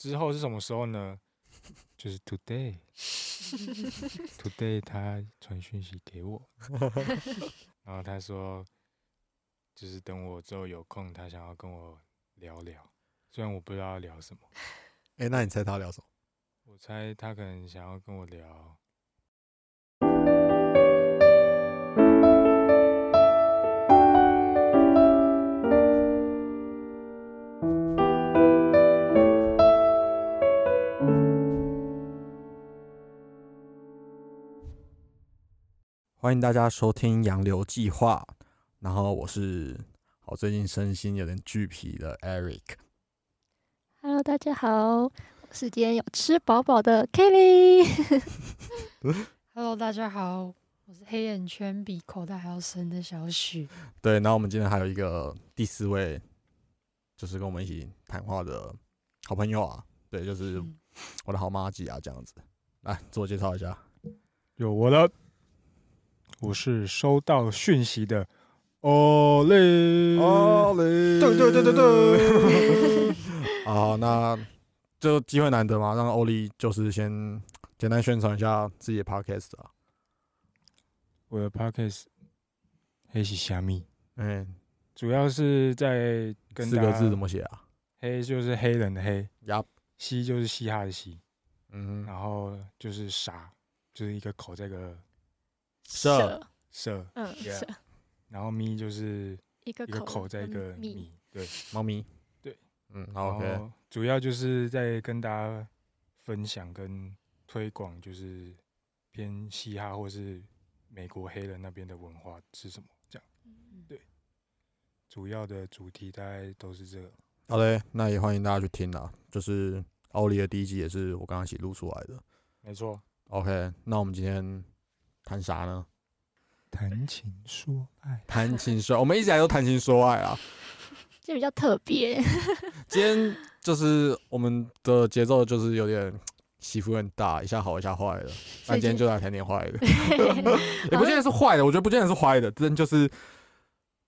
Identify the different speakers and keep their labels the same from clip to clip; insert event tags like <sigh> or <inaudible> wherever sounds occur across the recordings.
Speaker 1: 之后是什么时候呢？就是 today，today <laughs> 他传讯息给我，<laughs> 然后他说，就是等我之后有空，他想要跟我聊聊，虽然我不知道要聊什么，
Speaker 2: 哎、那你猜他聊什么？
Speaker 1: 我猜他可能想要跟我聊。
Speaker 2: 欢迎大家收听《洋流计划》，然后我是好最近身心有点巨疲的 Eric。
Speaker 3: Hello，大家好，我是今天有吃饱饱的 Kelly。<laughs>
Speaker 4: Hello，大家好，我是黑眼圈比口袋还要深的小许。
Speaker 2: 对，然后我们今天还有一个第四位，就是跟我们一起谈话的好朋友啊，对，就是
Speaker 4: 嗯
Speaker 2: 我的好妈吉啊，这样子。来自我介绍一下，
Speaker 1: 有我的，我是收到讯息的。哦嘞，
Speaker 2: 嘞
Speaker 1: 对对对对对，
Speaker 2: 好，那就机会难得嘛，让欧丽就是先简单宣传一下自己的 podcast 啊。
Speaker 1: 我的 podcast 黑是虾米，
Speaker 2: 嗯，
Speaker 1: 主要是在跟
Speaker 2: 四个字怎么写啊？
Speaker 1: 黑就是黑人的黑，
Speaker 2: 呀，
Speaker 1: 嘻就是嘻哈的嘻，
Speaker 2: 嗯，
Speaker 1: 然后就是傻，就是一个口在一个
Speaker 2: 社
Speaker 1: 社，
Speaker 3: 嗯
Speaker 1: ，Yeah
Speaker 3: 是
Speaker 1: 然后咪就是
Speaker 3: 一个
Speaker 1: 一个口在一个咪。对，
Speaker 2: 猫咪。
Speaker 1: 对，
Speaker 2: 嗯，好，OK。
Speaker 1: 然后主要就是在跟大家分享跟推广，就是偏嘻哈或是美国黑人那边的文化是什么，这样。对，主要的主题大概都是这个。
Speaker 2: 好嘞，那也欢迎大家去听啦。就是奥利的第一集也是我刚刚一起录出来的。
Speaker 1: 没错
Speaker 2: ，OK，那我们今天谈啥呢？
Speaker 1: 谈情说爱。
Speaker 2: 谈情说，我们一直以来都谈情说爱啊。<laughs>
Speaker 3: 这比较特别，<laughs>
Speaker 2: 今天就是我们的节奏就是有点起伏很大，一下好一下坏的。那今天就来谈点 <laughs> 坏的，也不见得是坏的，我觉得不见得是坏的，真就是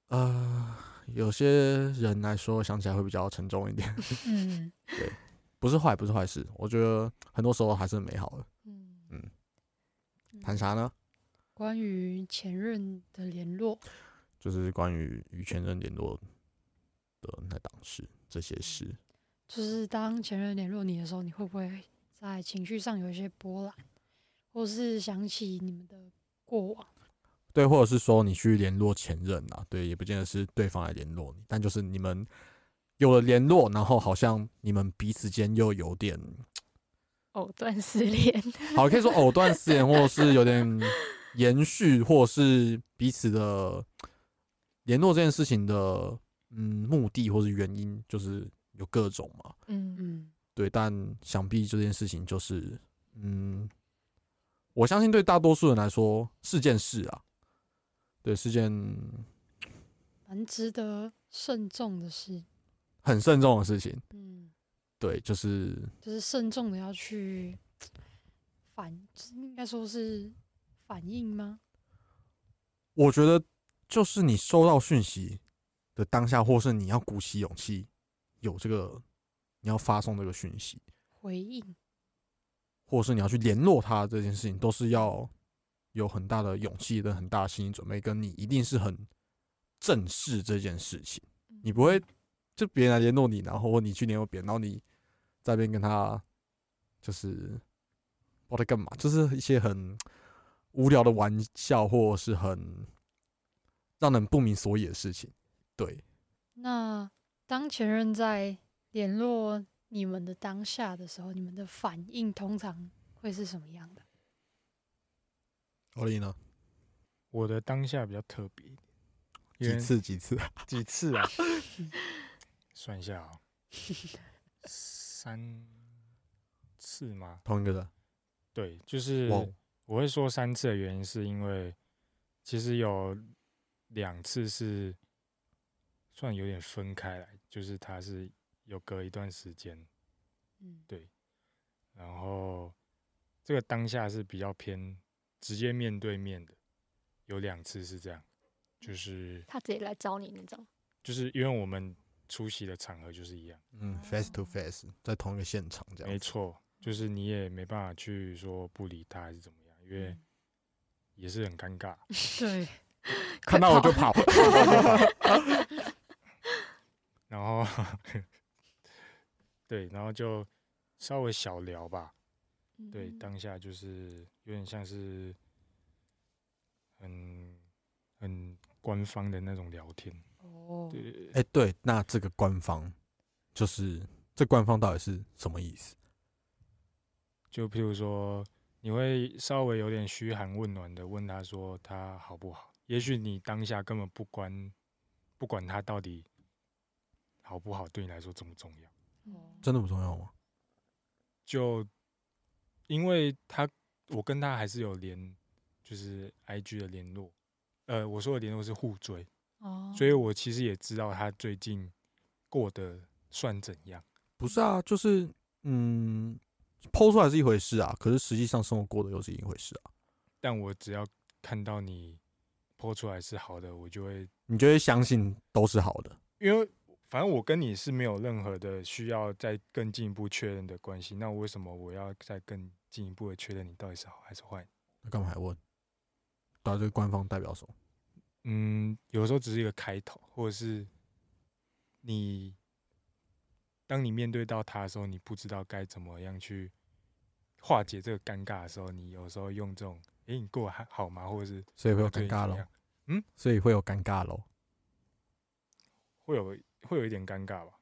Speaker 2: 呃，有些人来说想起来会比较沉重一点，
Speaker 4: 嗯对
Speaker 2: 不是坏，不是坏事。我觉得很多时候还是美好的。
Speaker 4: 嗯
Speaker 2: 嗯
Speaker 4: 嗯
Speaker 2: 谈啥呢？
Speaker 4: 关于前任的联络，
Speaker 2: 就是关于与前任联络的那档事，这些事。
Speaker 4: 就是当前任联络你的时候，你会不会在情绪上有一些波澜，或是想起你们的过往？
Speaker 2: 对，或者是说你去联络前任啊，对，也不见得是对方来联络你，但就是你们有了联络，然后好像你们彼此间又有点，
Speaker 3: 藕断丝连。
Speaker 2: 好，可以说藕断丝连，或者是有点延续，或是彼此的联络这件事情的，嗯，目的或是原因，就是有各种嘛。
Speaker 3: 嗯，
Speaker 4: 嗯
Speaker 2: 对，但想必这件事情就是，嗯，我相信对大多数人来说是件事啊，对，是件
Speaker 4: 蛮值得慎重的事。
Speaker 2: 很慎重的事情。
Speaker 4: 嗯，
Speaker 2: 对，就是
Speaker 4: 就是慎重的要去反，应该说是反应吗？
Speaker 2: 我觉得，就是你收到讯息的当下，或是你要鼓起勇气有这个，你要发送这个讯息，
Speaker 4: 回应，
Speaker 2: 或是你要去联络他这件事情，都是要有很大的勇气跟很大的心理准备，跟你一定是很正视这件事情。你不会就别人来联络你，然后你去联络别人，然后你在那边跟他就是我在干嘛，就是一些很无聊的玩笑，或是很让人不明所以的事情。对，
Speaker 4: 那当前任在联络你们的当下的时候，你们的反应通常会是什么样的？
Speaker 2: 欧丽呢？
Speaker 1: 我的当下比较特别一点，
Speaker 2: 几次几次？
Speaker 1: 几次 <laughs> 啊？<laughs> 算一下啊、三次吗？
Speaker 2: 同一个人？
Speaker 1: 对，就是
Speaker 2: 哇，
Speaker 1: 我会说三次的原因，是因为其实有两次是算有点分开来，就是他是有隔一段时间，
Speaker 4: 嗯，
Speaker 1: 对，然后这个当下是比较偏直接面对面的，有两次是这样，就是
Speaker 3: 他直接来找你那种。
Speaker 1: 就是因为我们出席的场合就是一样，
Speaker 2: 嗯，face to face，在同一个现场这样。
Speaker 1: 没，错，就是你也没办法去说不理他还是怎么样，因为也是很尴尬。<laughs>
Speaker 4: 对，<laughs>
Speaker 2: 看到我就跑。<laughs>
Speaker 1: 然后对，然后就稍微小聊吧。对，
Speaker 4: 嗯
Speaker 1: 当下就是有点像是很很官方的那种聊天。
Speaker 4: 哦，
Speaker 1: 对对对，
Speaker 2: 哎，对，那这个官方就是这官方到底是什么意思？
Speaker 1: 就譬如说，你会稍微有点嘘寒问暖的问他说他好不好？也许你当下根本不管不管他到底好不好，对你来说重不重要？
Speaker 4: 哦
Speaker 2: 真的不重要吗？
Speaker 1: 就因为他，我跟他还是有联，就是 I G 的联络。呃，我说的联络是互追，
Speaker 4: 哦，
Speaker 1: 所以我其实也知道他最近过得算怎样。
Speaker 2: 不是啊，就是嗯，剖出来是一回事啊，可是实际上生活过的又是一回事啊。
Speaker 1: 但我只要看到你剖出来是好的，我就会，
Speaker 2: 你就会相信都是好的。
Speaker 1: 因为反正我跟你是没有任何的需要再更进一步确认的关系。那为什么我要再更进一步的确认你到底是好还是坏？
Speaker 2: 那干嘛还问？到底这个官方代表什么？
Speaker 1: 嗯，有时候只是一个开头，或者是你当你面对到他的时候，你不知道该怎么样去化解这个尴尬的时候，你有时候用这种“诶，你过得还好吗？”或者是
Speaker 2: 所以会有尴尬喽
Speaker 1: 你怎么样，
Speaker 2: 所以会有尴尬咯。
Speaker 1: 会有会有一点尴尬吧？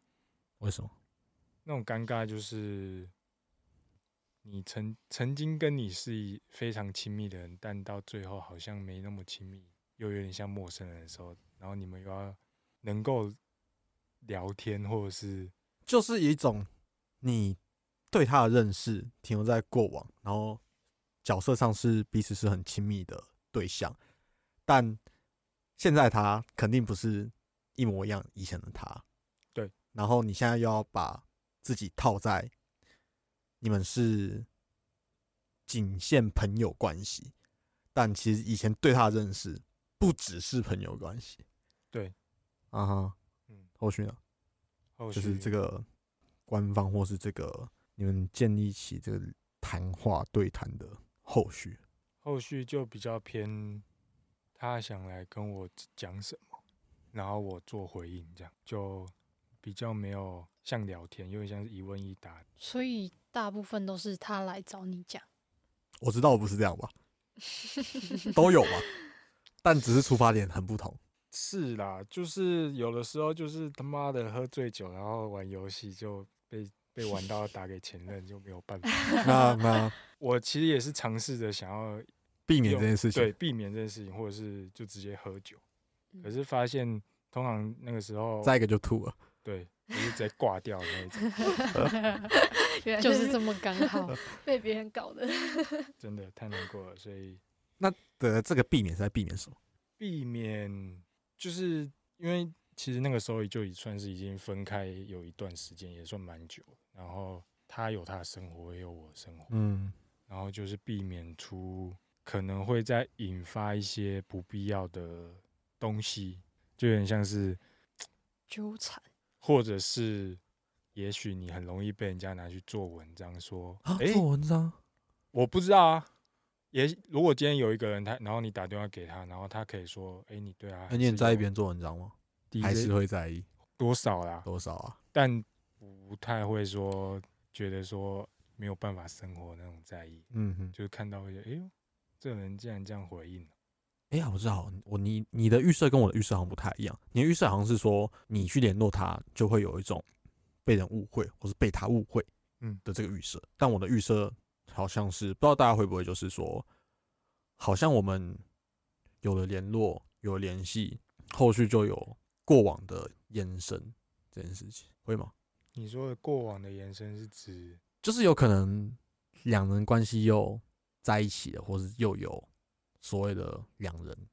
Speaker 2: 为什么？
Speaker 1: 那种尴尬就是你曾曾经跟你是一非常亲密的人，但到最后好像没那么亲密，又有点像陌生人的时候，然后你们又要能够聊天，或者是
Speaker 2: 就是一种你对他的认识停留在过往，然后角色上是彼此是很亲密的对象，但现在他肯定不是一模一样以前的他。
Speaker 1: 对，
Speaker 2: 然后你现在又要把自己套在你们是仅限朋友关系，但其实以前对他的认识不只是朋友关系。
Speaker 1: 对，
Speaker 2: 啊哈，
Speaker 1: 嗯，
Speaker 2: 后续呢？
Speaker 1: 后
Speaker 2: 就是这个官方或是这个你们建立起这个谈话对谈的后续。
Speaker 1: 后续就比较偏他想来跟我讲什么，然后我做回应，这样就比较没有像聊天，有点像是一问一答。
Speaker 4: 所以大部分都是他来找你讲。
Speaker 2: 我知道不是这样吧，<laughs> 都有吧，但只是出发点很不同。
Speaker 1: 是啦，就是有的时候就是他妈的喝醉酒，然后玩游戏就被被玩到打给前任，就没有办法。
Speaker 2: 那 <laughs> 那
Speaker 1: 我其实也是尝试着想要
Speaker 2: 避免这件事情，
Speaker 1: 对避免这件事情，或者是就直接喝酒，
Speaker 4: 嗯
Speaker 1: 可是发现通常那个时候
Speaker 2: 再一个就吐了。
Speaker 1: 对，就是直接挂掉的那一种，<laughs>
Speaker 3: 原来 <laughs>
Speaker 4: 就是这么刚好。
Speaker 3: 被别人搞的。
Speaker 1: 真的太难过了，所以
Speaker 2: 那的这个避免是在避免什么？
Speaker 1: 避免就是因为其实那个时候就已算是已经分开有一段时间，也算蛮久。然后他有他的生活，我也有我的生活，
Speaker 2: 嗯，
Speaker 1: 然后就是避免出可能会再引发一些不必要的东西，就有点像是，<tsk>
Speaker 4: 纠缠，
Speaker 1: 或者是也许你很容易被人家拿去做文章说，
Speaker 2: 啊，
Speaker 1: 诶，
Speaker 2: 做文章
Speaker 1: 我不知道啊。也如果今天有一个人他，然后你打电话给他，然后他可以说，哎、你对啊
Speaker 2: 那你很在意别
Speaker 1: 边
Speaker 2: 人做文章吗？还是会在意
Speaker 1: 多少啦？
Speaker 2: 多少啊？
Speaker 1: 但不太会说觉得说没有办法生活那种在意，
Speaker 2: 嗯哼，
Speaker 1: 就是看到会觉得，哎呦，这个人竟然这样回应，
Speaker 2: 哎呀，我知道，我你你的预设跟我的预设好像不太一样。你的预设好像是说，你去联络他，就会有一种被人误会或是被他误会，
Speaker 1: 嗯
Speaker 2: 的这个预设。但我的预设好像是，不知道大家会不会就是说，好像我们有了联络，有了联系，后续就有过往的延伸这件事情，会吗？
Speaker 1: 你说的过往的延伸是指，
Speaker 2: 就是有可能两人关系又在一起了，或是又有所谓的两人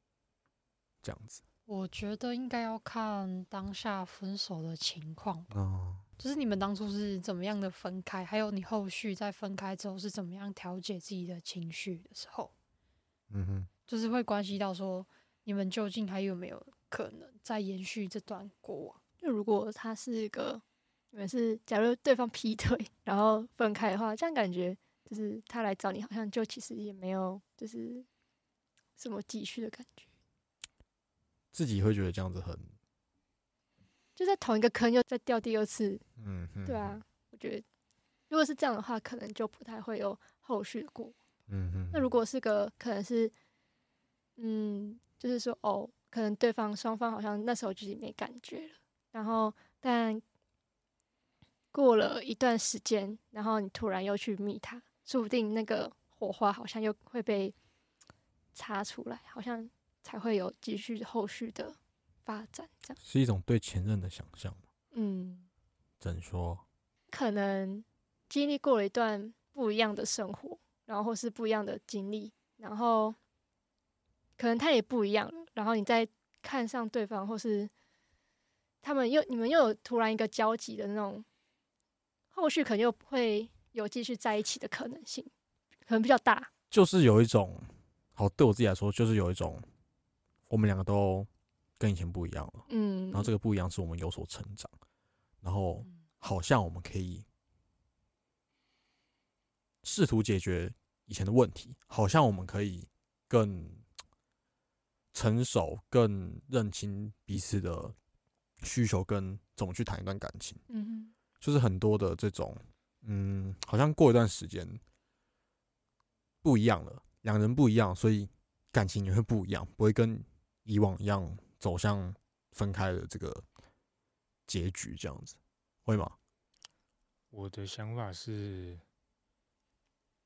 Speaker 2: 这样子。
Speaker 4: 我觉得应该要看当下分手的情况吧。
Speaker 2: 嗯，
Speaker 4: 就是你们当初是怎么样的分开，还有你后续在分开之后是怎么样调节自己的情绪的时候，
Speaker 2: 嗯哼，
Speaker 4: 就是会关系到说你们究竟还有没有可能再延续这段过往。
Speaker 3: 就如果他是一个，你们是假如对方劈腿，然后分开的话，这样感觉就是他来找你，好像就其实也没有就是什么继续的感觉，
Speaker 2: 自己会觉得这样子很，
Speaker 3: 就在同一个坑又再掉第二次，
Speaker 2: 嗯嗯，
Speaker 3: 对啊，我觉得如果是这样的话，可能就不太会有后续的过。
Speaker 2: 嗯嗯，
Speaker 3: 那如果是个可能是，嗯，就是说哦，可能对方双方好像那时候就是没感觉了，然后但过了一段时间，然后你突然又去密他，说不定那个火花好像又会被擦出来，好像才会有继续后续的发展，这样，
Speaker 2: 是一种对前任的想象嘛？
Speaker 3: 嗯，
Speaker 2: 怎说？
Speaker 3: 可能经历过了一段不一样的生活，然后或是不一样的经历，然后可能他也不一样了，然后你再看上对方，或是他们又你们又有突然一个交集的那种，后续可能又会有继续在一起的可能性，可能比较大。
Speaker 2: 就是有一种，好，对我自己来说，就是有一种，我们两个都跟以前不一样了，
Speaker 3: 嗯，
Speaker 2: 然后这个不一样是我们有所成长，然后好像我们可以试图解决以前的问题，好像我们可以更成熟、更认清彼此的需求，跟怎么去谈一段感情。
Speaker 3: 嗯哼。
Speaker 2: 就是很多的这种，嗯，好像过一段时间不一样了，两人不一样，所以感情也会不一样，不会跟以往一样走向分开的这个结局，这样子会吗？
Speaker 1: 我的想法是，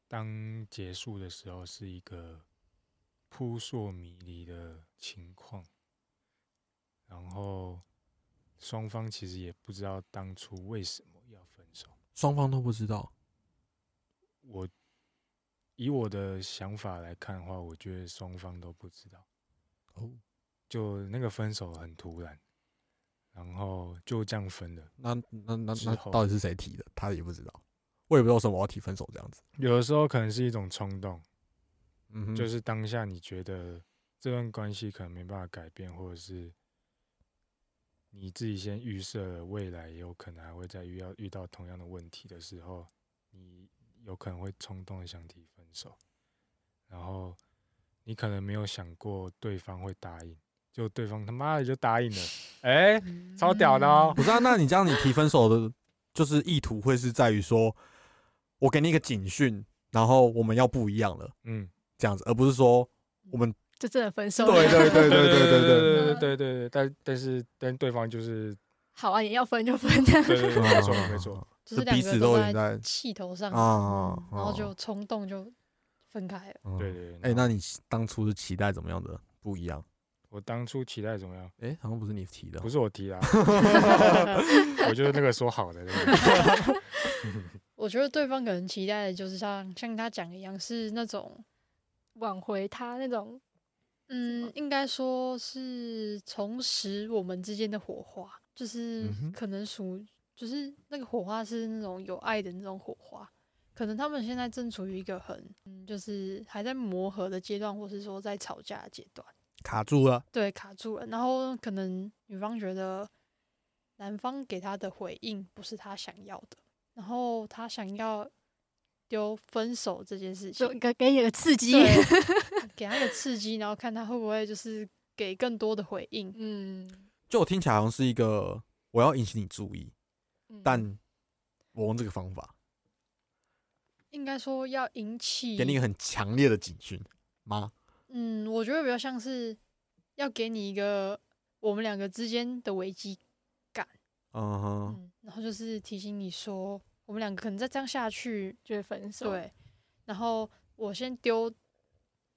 Speaker 1: 当结束的时候是一个扑朔迷离的情况，然后双方其实也不知道当初为什么要分手。
Speaker 2: 双方都不知道，
Speaker 1: 我以我的想法来看的话，我觉得双方都不知道，
Speaker 2: 哦，
Speaker 1: 就那个分手很突然，然后就这样分了。
Speaker 2: 那那那那到底是谁提的？他也不知道，我也不知道为什么我要提分手这样子。
Speaker 1: 有的时候可能是一种冲动，
Speaker 2: 嗯，
Speaker 1: 就是当下你觉得这段关系可能没办法改变，或者是你自己先预设未来有可能还会再遇到遇到同样的问题的时候，你有可能会冲动的想提分手，然后你可能没有想过对方会答应，就对方他妈的就答应了，<laughs> 哎、超屌的哦！
Speaker 2: 不是啊？那你这样你提分手的，就是意图会是在于说，我给你一个警讯，然后我们要不一样了，
Speaker 1: 嗯，
Speaker 2: 这样子，而不是说我们
Speaker 3: 就真的分手了。
Speaker 2: 对对对对对对对，
Speaker 1: 对对对对对，但但是但对方就是
Speaker 3: 好啊，也要分就分这样。
Speaker 1: 对对对，没错没错，
Speaker 4: 就是
Speaker 2: 彼此
Speaker 4: 都
Speaker 2: 都已经在
Speaker 4: 气头上，
Speaker 2: 啊
Speaker 4: 嗯然后就冲动就分开了。
Speaker 2: 嗯
Speaker 1: 对对对。
Speaker 2: 哎、那你当初是期待怎么样的不一样？
Speaker 1: 我当初期待怎么样？
Speaker 2: 哎、好像不是你提的，
Speaker 1: 不是我提啊，<laughs> 我就是那个说好的那个。<laughs>
Speaker 4: 我觉得对方可能期待的就是像像他讲的一样，是那种
Speaker 3: 挽回他那种，
Speaker 4: 嗯，应该说是重拾我们之间的火花，就是可能属，就是那个火花是那种有爱的那种火花。可能他们现在正处于一个很，嗯，就是还在磨合的阶段，或是说在吵架的阶段，
Speaker 2: 卡住了。
Speaker 4: 对，卡住了。然后可能女方觉得男方给她的回应不是她想要的，然后她想要丢分手这件事情
Speaker 3: 就，给给你个刺激。<laughs>
Speaker 4: 给他一个刺激，然后看他会不会就是给更多的回应。
Speaker 3: 嗯，
Speaker 2: 就我听起来好像是一个我要引起你注意，
Speaker 3: 嗯
Speaker 2: 但我用这个方法
Speaker 4: 应该说要引起，
Speaker 2: 给你一个很强烈的警讯吗？
Speaker 4: 嗯，我觉得比较像是要给你一个我们两个之间的危机，
Speaker 2: 嗯哼，
Speaker 4: 嗯，然后就是提醒你说，我们两个可能再这样下去，
Speaker 3: 就会分手。，
Speaker 4: 对，然后我先丢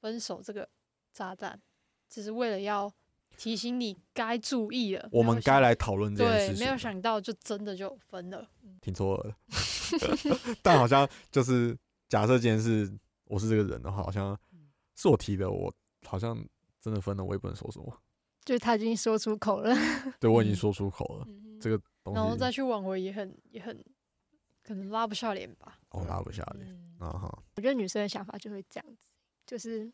Speaker 4: 分手这个炸弹，只是为了要提醒你该注意了，
Speaker 2: 我们该来讨论这件
Speaker 4: 对
Speaker 2: 事，情。
Speaker 4: 没有想到就真的就分了，
Speaker 2: 挺错愕的，<laughs> 但好像就是假设今天是我是这个人的话，好像是我提的，我好像真的分了，我也不能说什么。
Speaker 3: 就是他已经说出口了。<laughs>
Speaker 2: 对我已经
Speaker 4: 嗯
Speaker 2: 说出口了，
Speaker 3: 嗯
Speaker 2: 这个东
Speaker 4: 然后再去挽回也很也很可能拉不下脸吧。
Speaker 2: 哦拉不下脸
Speaker 3: 嗯
Speaker 2: 啊哈。
Speaker 3: 我觉得女生的想法就会这样子，就是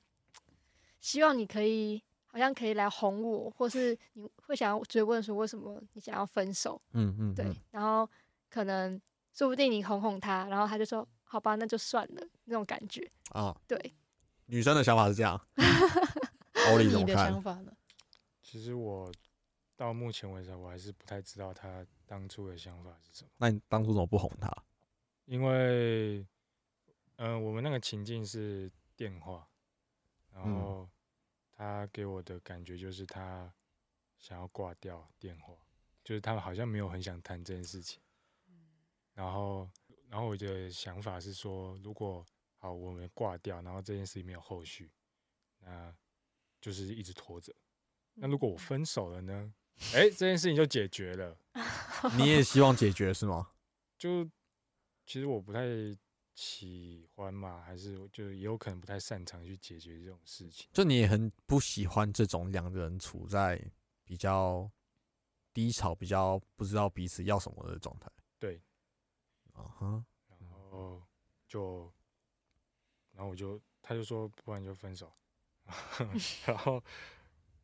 Speaker 3: 希望你可以好像可以来哄我，或是你会想要追问说为什么你想要分手，
Speaker 2: 嗯嗯，
Speaker 3: 对，
Speaker 2: 嗯
Speaker 3: 然后可能说不定你哄哄他，然后他就说好吧，那就算了那种感觉，
Speaker 2: 啊，
Speaker 3: 对，
Speaker 2: 女生的想法是这样，<laughs> 欧丽怎么看
Speaker 4: 你的想？法呢？
Speaker 1: 其实我到目前为止，我还是不太知道他当初的想法是什么，
Speaker 2: 那你当初怎么不哄她？
Speaker 1: 因为，嗯、我们那个情境是电话，然
Speaker 2: 嗯
Speaker 1: 后他给我的感觉就是他想要挂掉电话，就是他们好像没有很想谈这件事情。然后，然后我的想法是说，如果好我们挂掉，然后这件事情没有后续，那就是一直拖着。那如果我分手了呢？哎、这件事情就解决了。<laughs>
Speaker 2: 你也希望解决是吗？
Speaker 1: 就其实我不太喜欢嘛，还是就也有可能不太擅长去解决这种事情。
Speaker 2: 就你也很不喜欢这种两个人处在比较低潮、比较不知道彼此要什么的状态。
Speaker 1: 对，
Speaker 2: 啊哈，
Speaker 1: 然后就，然后我就他就说，不然就分手。<laughs> 然后，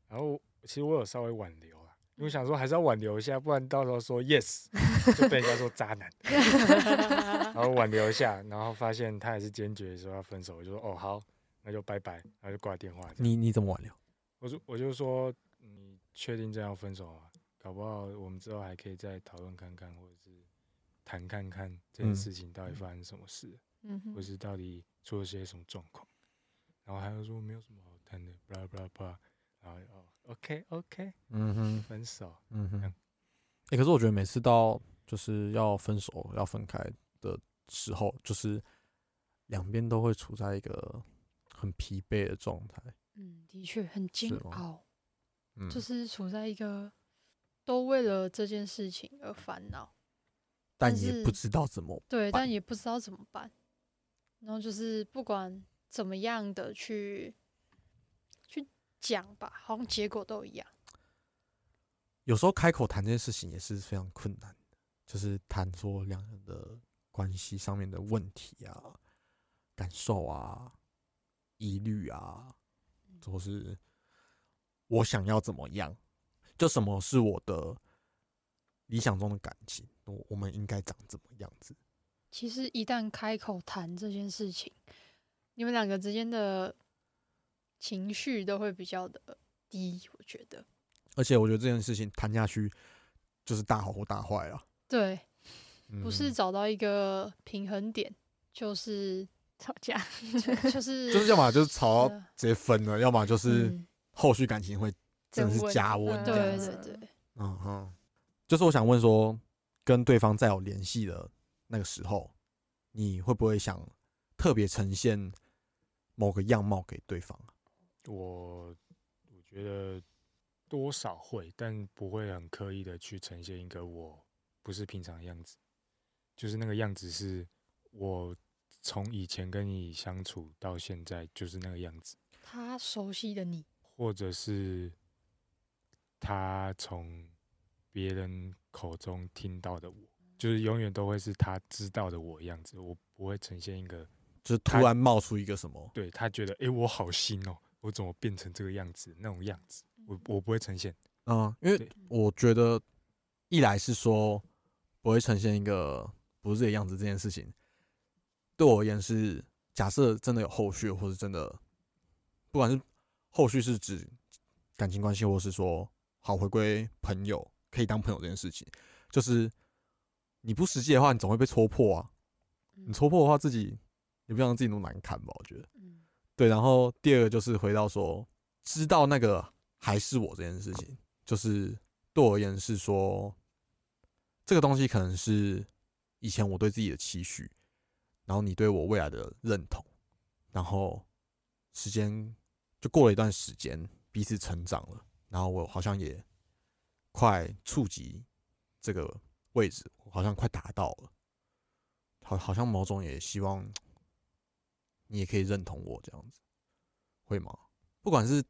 Speaker 1: 然后其实我有稍微挽留啊，因为想说还是要挽留一下，不然到时候说 yes 就被人家说渣男。<laughs> 然后挽留一下，然后发现他还是坚决说要分手，我就说哦好，那就拜拜，然后就挂电话。
Speaker 2: 你你怎么挽留？
Speaker 1: 我说我就说，你确定这样分手吗？搞不好我们之后还可以再讨论看看，或者是谈看看这件
Speaker 2: 嗯
Speaker 1: 事情到底发生什么事，
Speaker 3: 嗯哼，
Speaker 1: 或是到底出了些什么状况。然后他就说没有什么好谈的，巴拉巴拉巴拉。然后哦，OK OK，
Speaker 2: 嗯哼，
Speaker 1: 分手。
Speaker 2: 嗯哼。
Speaker 1: 哎
Speaker 2: 欸可是我觉得每次到就是要分手、要分开的时候，就是两边都会处在一个很疲惫的状态。
Speaker 4: 嗯，的确很煎熬，
Speaker 2: 嗯，
Speaker 4: 就是处在一个都为了这件事情而烦恼，
Speaker 2: 但也不知道怎么
Speaker 4: 对，但也不知道怎么办。然后就是不管怎么样的去去讲吧，好像结果都一样。
Speaker 2: 有时候开口谈这件事情也是非常困难的，就是谈说两人的关系上面的问题啊、感受啊、疑虑啊，或是我想要怎么样，就什么是我的理想中的感情，我我们应该长怎么样子？
Speaker 4: 其实一旦开口谈这件事情，你们两个之间的情绪都会比较的低，我觉得。
Speaker 2: 而且我觉得这件事情谈下去就是大好或大坏啊，
Speaker 4: 对，不是
Speaker 2: 嗯
Speaker 4: 找到一个平衡点，就是 <laughs>
Speaker 3: 吵架，
Speaker 4: 就就是 <laughs>
Speaker 2: 就是要么就是吵到
Speaker 4: 呃
Speaker 2: 直接分了，要么就是
Speaker 4: 嗯
Speaker 2: 后续感情会真的是加温。
Speaker 4: 对对对，
Speaker 2: 嗯哼，就是我想问说，跟对方再有联系的那个时候，你会不会想特别呈现某个样貌给对方啊？
Speaker 1: 我我觉得多少会，但不会很刻意的去呈现一个我不是平常的样子，就是那个样子是我从以前跟你相处到现在就是那个样子，
Speaker 4: 他熟悉的你，
Speaker 1: 或者是他从别人口中听到的我，就是永远都会是他知道的我样子，我不会呈现一个
Speaker 2: 就是突然冒出一个什么？
Speaker 1: 对他觉得诶，我好新哦，我怎么变成这个样子那种样子，我我不会呈现。
Speaker 2: 嗯，因为我觉得一来是说不会呈现一个不是这个样子这件事情，对我而言是假设真的有后续，或是真的不管是后续是指感情关系，或是说好回归朋友，可以当朋友这件事情，就是你不实际的话，你总会被戳破啊。你戳破的话，自己你不让自己那么难看吧？我觉得。
Speaker 4: 嗯
Speaker 2: 对，然后第二个就是回到说，知道那个还是我这件事情，就是对我而言是说，这个东西可能是以前我对自己的期许，然后你对我未来的认同，然后时间就过了一段时间，彼此成长了，然后我好像也快触及这个位置，我好像快达到了，好，好像某种也希望你也可以认同我这样子，会吗？不管是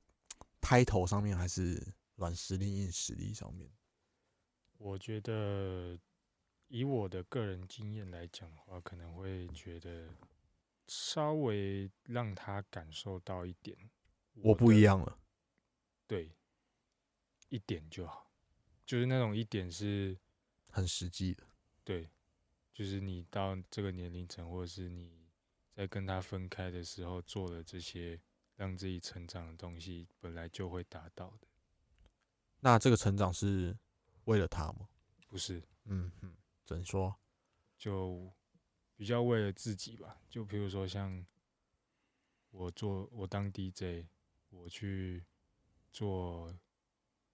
Speaker 2: 开头上面还是软实力、硬实力上面，
Speaker 1: 我觉得以我的个人经验来讲的话，可能会觉得稍微让他感受到一点
Speaker 2: 我不一样了。
Speaker 1: 对，一点就好，就是那种一点是
Speaker 2: 很实际的。
Speaker 1: 对，就是你到这个年龄层，或者是你在跟他分开的时候做了这些让自己成长的东西，本来就会达到的，
Speaker 2: 那这个成长是为了他吗？
Speaker 1: 不是？
Speaker 2: 嗯哼，怎说？
Speaker 1: 就比较为了自己吧。就比如说像我做我当 DJ，我去做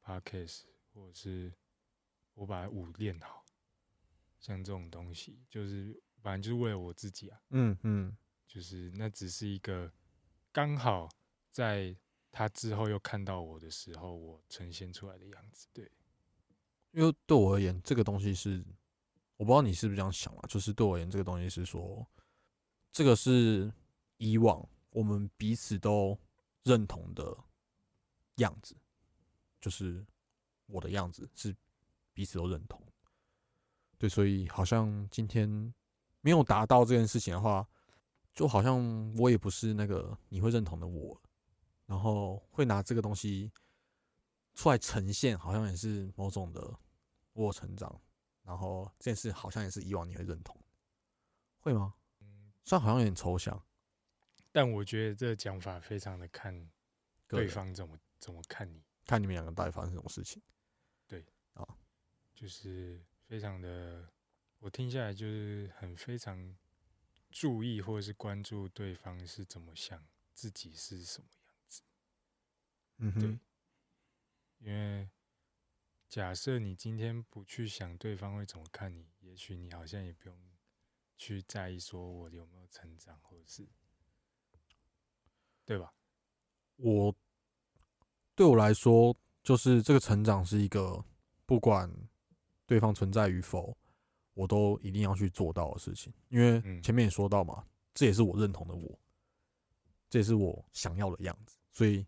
Speaker 1: podcast，或者是我把舞练好，像这种东西，就是反正就是为了我自己啊。
Speaker 2: 嗯嗯，
Speaker 1: 就是那只是一个刚好在他之后又看到我的时候，我呈现出来的样子。对，
Speaker 2: 因为对我而言，这个东西是我不知道你是不是这样想啊，就是对我而言，这个东西是说，这个是以往我们彼此都认同的样子，就是我的样子是彼此都认同。对，所以好像今天没有达到这件事情的话，就好像我也不是那个你会认同的我，然后会拿这个东西出来呈现，好像也是某种的我有成长，然后这件事好像也是以往你会认同，会吗？虽然好像有点抽象，
Speaker 1: 但我觉得这个讲法非常的看对方怎么怎么看你，
Speaker 2: 看你们两个到底发生什么事情。
Speaker 1: 就是非常的，我听下来就是很非常注意或者是关注对方是怎么想，自己是什么样子。
Speaker 2: 嗯哼，
Speaker 1: 因为假设你今天不去想对方会怎么看你，也许你好像也不用去在意说我有没有成长，或者是对吧？
Speaker 2: 我对我来说，就是这个成长是一个不管对方存在与否，我都一定要去做到的事情。因为
Speaker 1: 嗯
Speaker 2: 前面也说到嘛，这也是我认同的我，这也是我想要的样子。所以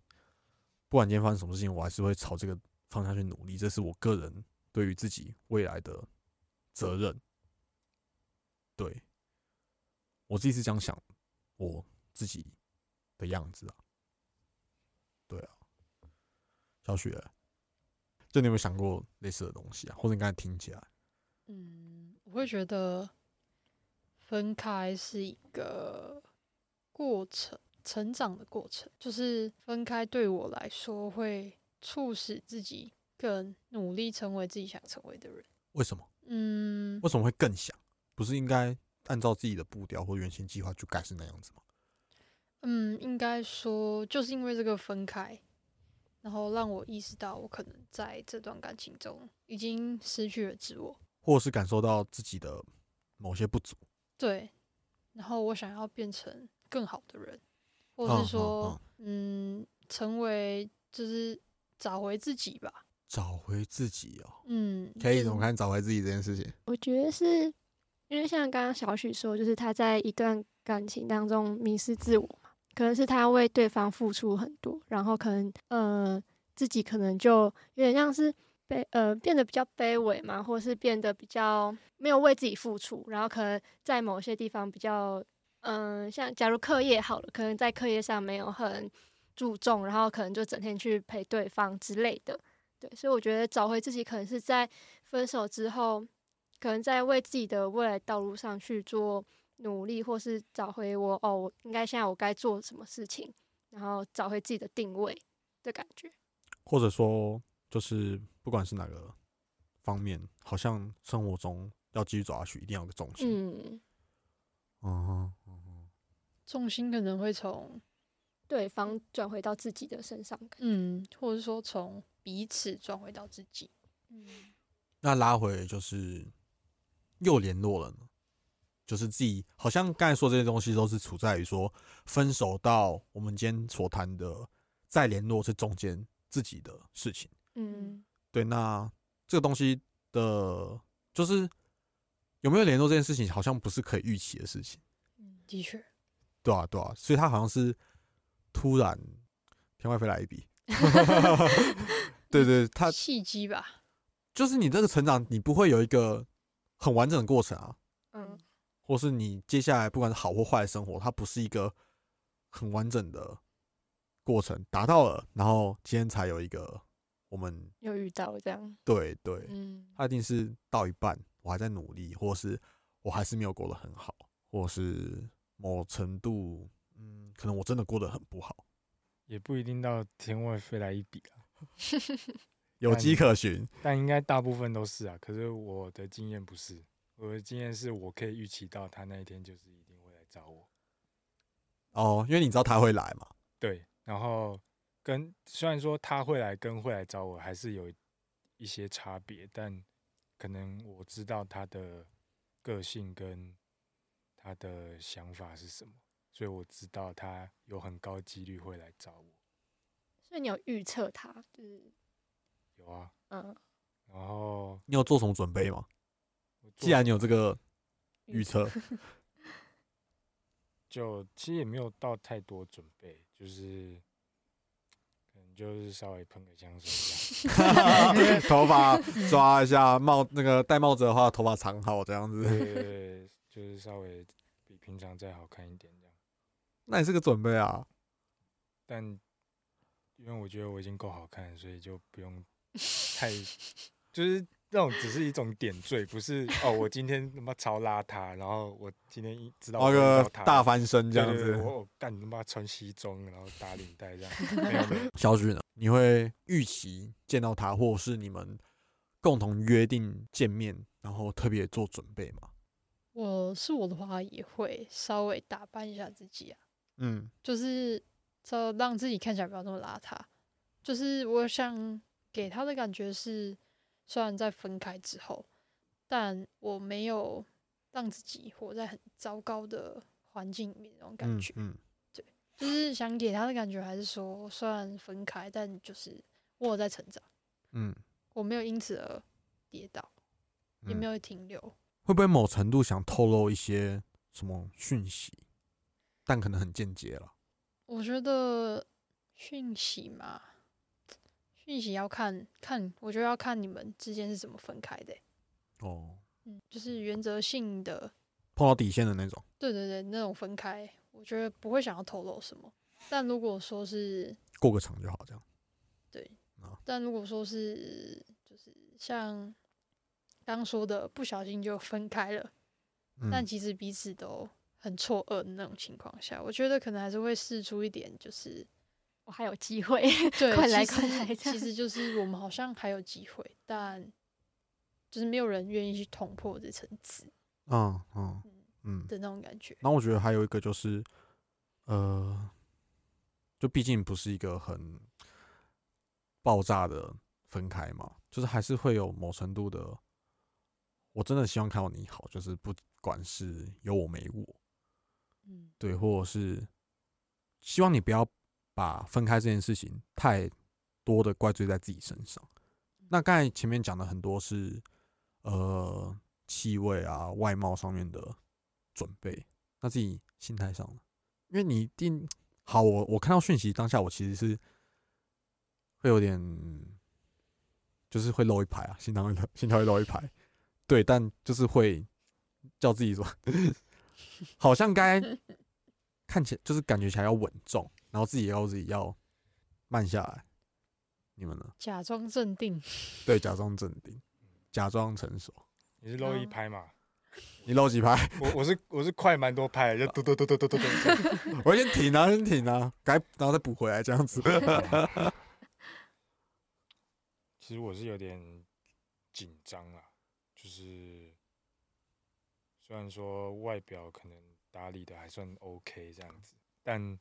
Speaker 2: 不管今天发生什么事情，我还是会朝这个方向去努力。这是我个人对于自己未来的责任。对我自己是这样想，我自己的样子啊。对啊，小雪，就你有没有想过类似的东西啊？或者你刚才听起来，
Speaker 4: 嗯，我会觉得分开是一个过程，成长的过程。就是分开对我来说，会促使自己更努力成为自己想成为的人。
Speaker 2: 为什么？
Speaker 4: 嗯
Speaker 2: 为什么会更想？不是应该按照自己的步调或原先计划就该是那样子吗？
Speaker 4: 嗯，应该说就是因为这个分开，然后让我意识到我可能在这段感情中已经失去了自我。
Speaker 2: 或者是感受到自己的某些不足？
Speaker 4: 对，然后我想要变成更好的人，或
Speaker 2: 嗯
Speaker 4: 是说，嗯，成为就是找回自己吧。
Speaker 2: 找回自己哦。
Speaker 4: 嗯，
Speaker 2: 可以
Speaker 4: 就是
Speaker 2: 怎么看找回自己这件事情？
Speaker 3: 我觉得是因为像刚刚小许说，就是他在一段感情当中迷失自我嘛，可能是他为对方付出很多，然后可能呃自己可能就有点像是卑呃变得比较卑微嘛，或是变得比较没有为自己付出，然后可能在某些地方比较嗯、像假如课业好了，可能在课业上没有很注重，然后可能就整天去陪对方之类的。对，所以我觉得找回自己可能是在分手之后，可能在为自己的未来道路上去做努力，或是找回我哦，我应该现在我该做什么事情，然后找回自己的定位的感觉。
Speaker 2: 或者说，就是不管是哪个方面，好像生活中要继续走下去，一定要有个重心。
Speaker 3: 嗯，
Speaker 2: 嗯
Speaker 4: 重心可能会从
Speaker 3: 对方转回到自己的身上，
Speaker 4: 嗯，或者说从彼此转回到自己。
Speaker 3: 嗯，
Speaker 2: 那拉回就是又联络了呢，就是自己好像刚才说这些东西都是处在于说分手到我们今天所谈的再联络是中间自己的事情。
Speaker 3: 嗯，
Speaker 2: 对，那这个东西的，就是有没有联络这件事情，好像不是可以预期的事情。
Speaker 4: 的确，
Speaker 2: 对啊，对啊，所以他好像是突然天外飞来一笔。<laughs> 对对，他
Speaker 4: 契机吧。
Speaker 2: 就是你这个成长，你不会有一个很完整的过程啊，
Speaker 3: 嗯，
Speaker 2: 或是你接下来不管是好或坏的生活，它不是一个很完整的过程达到了，然后今天才有一个我们
Speaker 3: 又遇到这样，
Speaker 2: 对对，
Speaker 3: 嗯，
Speaker 2: 它一定是到一半，我还在努力，或是我还是没有过得很好，或是某程度，嗯，可能我真的过得很不好，
Speaker 1: 也不一定到天外飞来一笔啊，
Speaker 2: 有迹可循。
Speaker 1: 但应该大部分都是啊。可是我的经验不是，我的经验是我可以预期到他那一天就是一定会来找我。
Speaker 2: 哦，因为你知道他会来嘛。
Speaker 1: 对，然后跟虽然说他会来跟会来找我还是有一些差别，但可能我知道他的个性跟他的想法是什么，所以我知道他有很高几率会来找我。
Speaker 3: 所以你有预测他，就是
Speaker 1: 有啊，
Speaker 3: 嗯，
Speaker 1: 然后
Speaker 2: 你有做什么准备吗？既然你有这个预测，<laughs>
Speaker 1: 就其实也没有到太多准备，就是可能就是稍微喷个香水这样。<laughs>
Speaker 2: 头发抓一下，帽那个戴帽子的话，头发藏好这样子。
Speaker 1: 对对 <laughs> 对，就是稍微比平常再好看一点这样。
Speaker 2: 那也是个准备啊。
Speaker 1: 但因为我觉得我已经够好看，所以就不用太，就是那种只是一种点缀，不是哦，我今天他妈超邋遢，然后我今天一知道
Speaker 2: 那个
Speaker 1: 到
Speaker 2: 大翻身这样子。
Speaker 1: 对对对我我干你他妈穿西装，然后打领带这样，没有没有，<laughs>
Speaker 2: 小许呢？你会预期见到他，或是你们共同约定见面，然后特别做准备吗？
Speaker 4: 我是我的话也会稍微打扮一下自己啊，
Speaker 2: 嗯
Speaker 4: 就是要让自己看起来不要那么邋遢。就是我想给他的感觉是，虽然在分开之后，但我没有让自己活在很糟糕的环境里面那种感觉。
Speaker 2: 嗯嗯
Speaker 4: 就是想给他的感觉还是说，虽然分开，但就是我有在成长，
Speaker 2: 嗯，
Speaker 4: 我没有因此而跌倒，也没
Speaker 2: 有。
Speaker 4: 有停留。
Speaker 2: 会不会某程度想透露一些什么讯息，但可能很间接了。
Speaker 4: 我觉得讯息嘛，讯息要看看，我觉得要看你们之间是怎么分开的欸、
Speaker 2: 哦，
Speaker 4: 嗯，就是原则性的，
Speaker 2: 碰到底线的那种。
Speaker 4: 对对对，那种分开，我觉得不会想要透露什么。但如果说是
Speaker 2: 过个场就好，这样。
Speaker 4: 对
Speaker 2: 啊，
Speaker 4: 但如果说是就是像刚说的，不小心就分开了，
Speaker 2: 嗯
Speaker 4: 但其实彼此都很错愕的那种情况下，我觉得可能还是会试出一点，就是
Speaker 3: 我还有机会，<laughs>
Speaker 4: 对，
Speaker 3: 快来
Speaker 4: 其实
Speaker 3: 快来
Speaker 4: 其实 <laughs> 就是我们好像还有机会，但就是没有人愿意去捅破这层纸
Speaker 2: 嗯嗯嗯。
Speaker 4: 的那种感觉。
Speaker 2: 然后我觉得还有一个就是，呃，就毕竟不是一个很爆炸的分开嘛，就是还是会有某程度的，我真的希望看到你好，就是不管是有我没我，
Speaker 4: 嗯
Speaker 2: 对，或者是希望你不要把分开这件事情太多的怪罪在自己身上。那刚才前面讲的很多是呃气味啊、外貌上面的准备，那自己心态上呢？因为你一定好，我我看到讯息当下，我其实是会有点，就是会漏一排啊，心脏会漏，心跳会漏一排，对，但就是会叫自己说，<laughs> 好像该 <laughs> 看起来就是感觉起来要稳重，然后自己也要自己要慢下来。你们呢？
Speaker 4: 假装镇定，<laughs>
Speaker 2: 对，假装镇定，假装成熟。
Speaker 1: 你是漏一
Speaker 4: 嗯
Speaker 1: 拍嘛？
Speaker 2: 你漏几拍？
Speaker 1: 我我是我是快蛮多拍的，就嘟嘟嘟嘟嘟嘟嘟。<laughs>
Speaker 2: 我先停啊，先停啊，该然后再补回来这样子。<laughs>
Speaker 1: 其实我是有点紧张啊，就是虽然说外表可能打理的还算 OK 这样子，但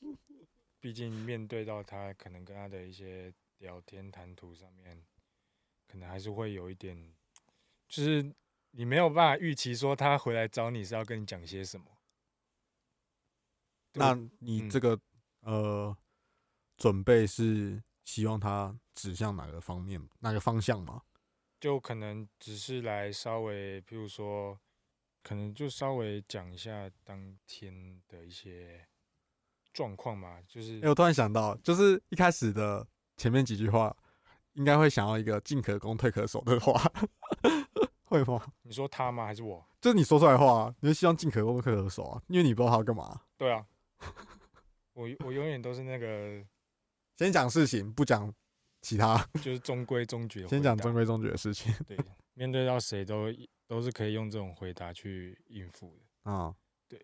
Speaker 1: <laughs> 毕竟面对到他，可能跟他的一些聊天谈吐上面，可能还是会有一点，就是你没有办法预期说他回来找你是要跟你讲些什么。
Speaker 2: 那你
Speaker 1: 嗯
Speaker 2: 这个、呃准备是希望他指向哪个方面、哪个方向吗？
Speaker 1: 就可能只是来稍微，譬如说，可能就稍微讲一下当天的一些状况嘛，就是
Speaker 2: 哎、我突然想到，就是一开始的前面几句话，应该会想要一个进可攻退可守的话，<laughs> 会吗？
Speaker 1: 你说他吗？还是我？
Speaker 2: 就是你说出来的话，你就希望进可攻退可守啊，因为你不知道他要干嘛。
Speaker 1: 对啊，我我永远都是那个 <laughs>
Speaker 2: 先讲事情，不讲其他，<laughs>
Speaker 1: 就是中规中矩。
Speaker 2: 先讲中规中矩的事情
Speaker 1: 对，面对到谁都都是可以用这种回答去应付的，
Speaker 2: 啊。
Speaker 1: 对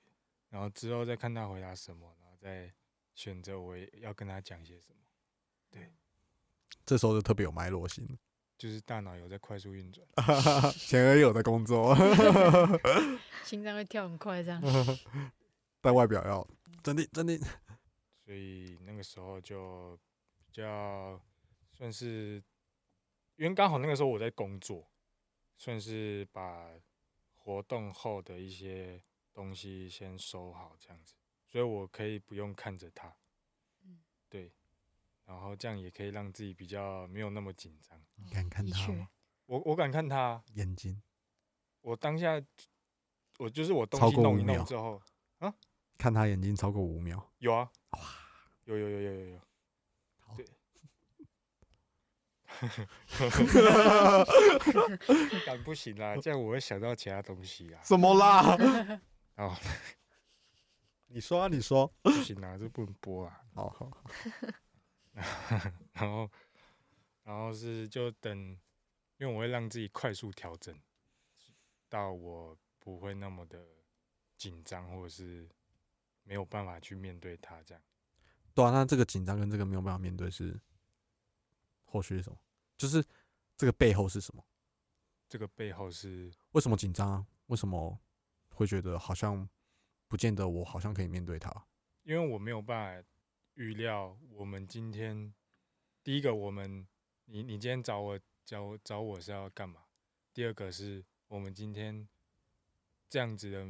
Speaker 1: 然后之后再看他回答什么，然后再选择我也要跟他讲些什么，对
Speaker 2: 这时候就特别有脉络性，
Speaker 1: 就是大脑有在快速运转。<laughs>
Speaker 2: 前而有在工作 <laughs> <laughs>
Speaker 4: 心脏会跳很快，这样。
Speaker 2: 但外表要镇定镇定。
Speaker 1: 所以那个时候就比较算是，因为刚好那个时候我在工作，算是把活动后的一些东西先收好这样子，所以我可以不用看着他，
Speaker 4: 嗯
Speaker 1: 对，然后这样也可以让自己比较没有那么紧张。
Speaker 2: 你敢看他吗？
Speaker 1: 我我敢看他，
Speaker 2: 眼睛
Speaker 1: 我当下我就是我东
Speaker 2: 超过
Speaker 1: 西弄一
Speaker 2: 五秒
Speaker 1: 弄之后啊，
Speaker 2: 看他眼睛超过五秒，
Speaker 1: 有啊，哇有有有有有有，
Speaker 2: 好
Speaker 1: 对，<laughs> 但不行啦，这样我会想到其他东西啊。
Speaker 2: 什么啦？<laughs>
Speaker 1: 哦，
Speaker 2: 你说啊，你说。
Speaker 1: 不行啊，这不能播啊。
Speaker 2: 好 <laughs> 好好，<laughs>
Speaker 1: 然后，然后是就等，因为我会让自己快速调整，到我不会那么的紧张，或者是没有办法去面对它这样。
Speaker 2: 对啊，那这个紧张跟这个没有办法面对是或许是什么？就是这个背后是什么？
Speaker 1: 这个背后是
Speaker 2: 为什么紧张啊？为什么会觉得好像不见得我好像可以面对它？
Speaker 1: 因为我没有办法预料我们今天第一个，我们你你今天找我找找我是要干嘛？第二个是我们今天这样子的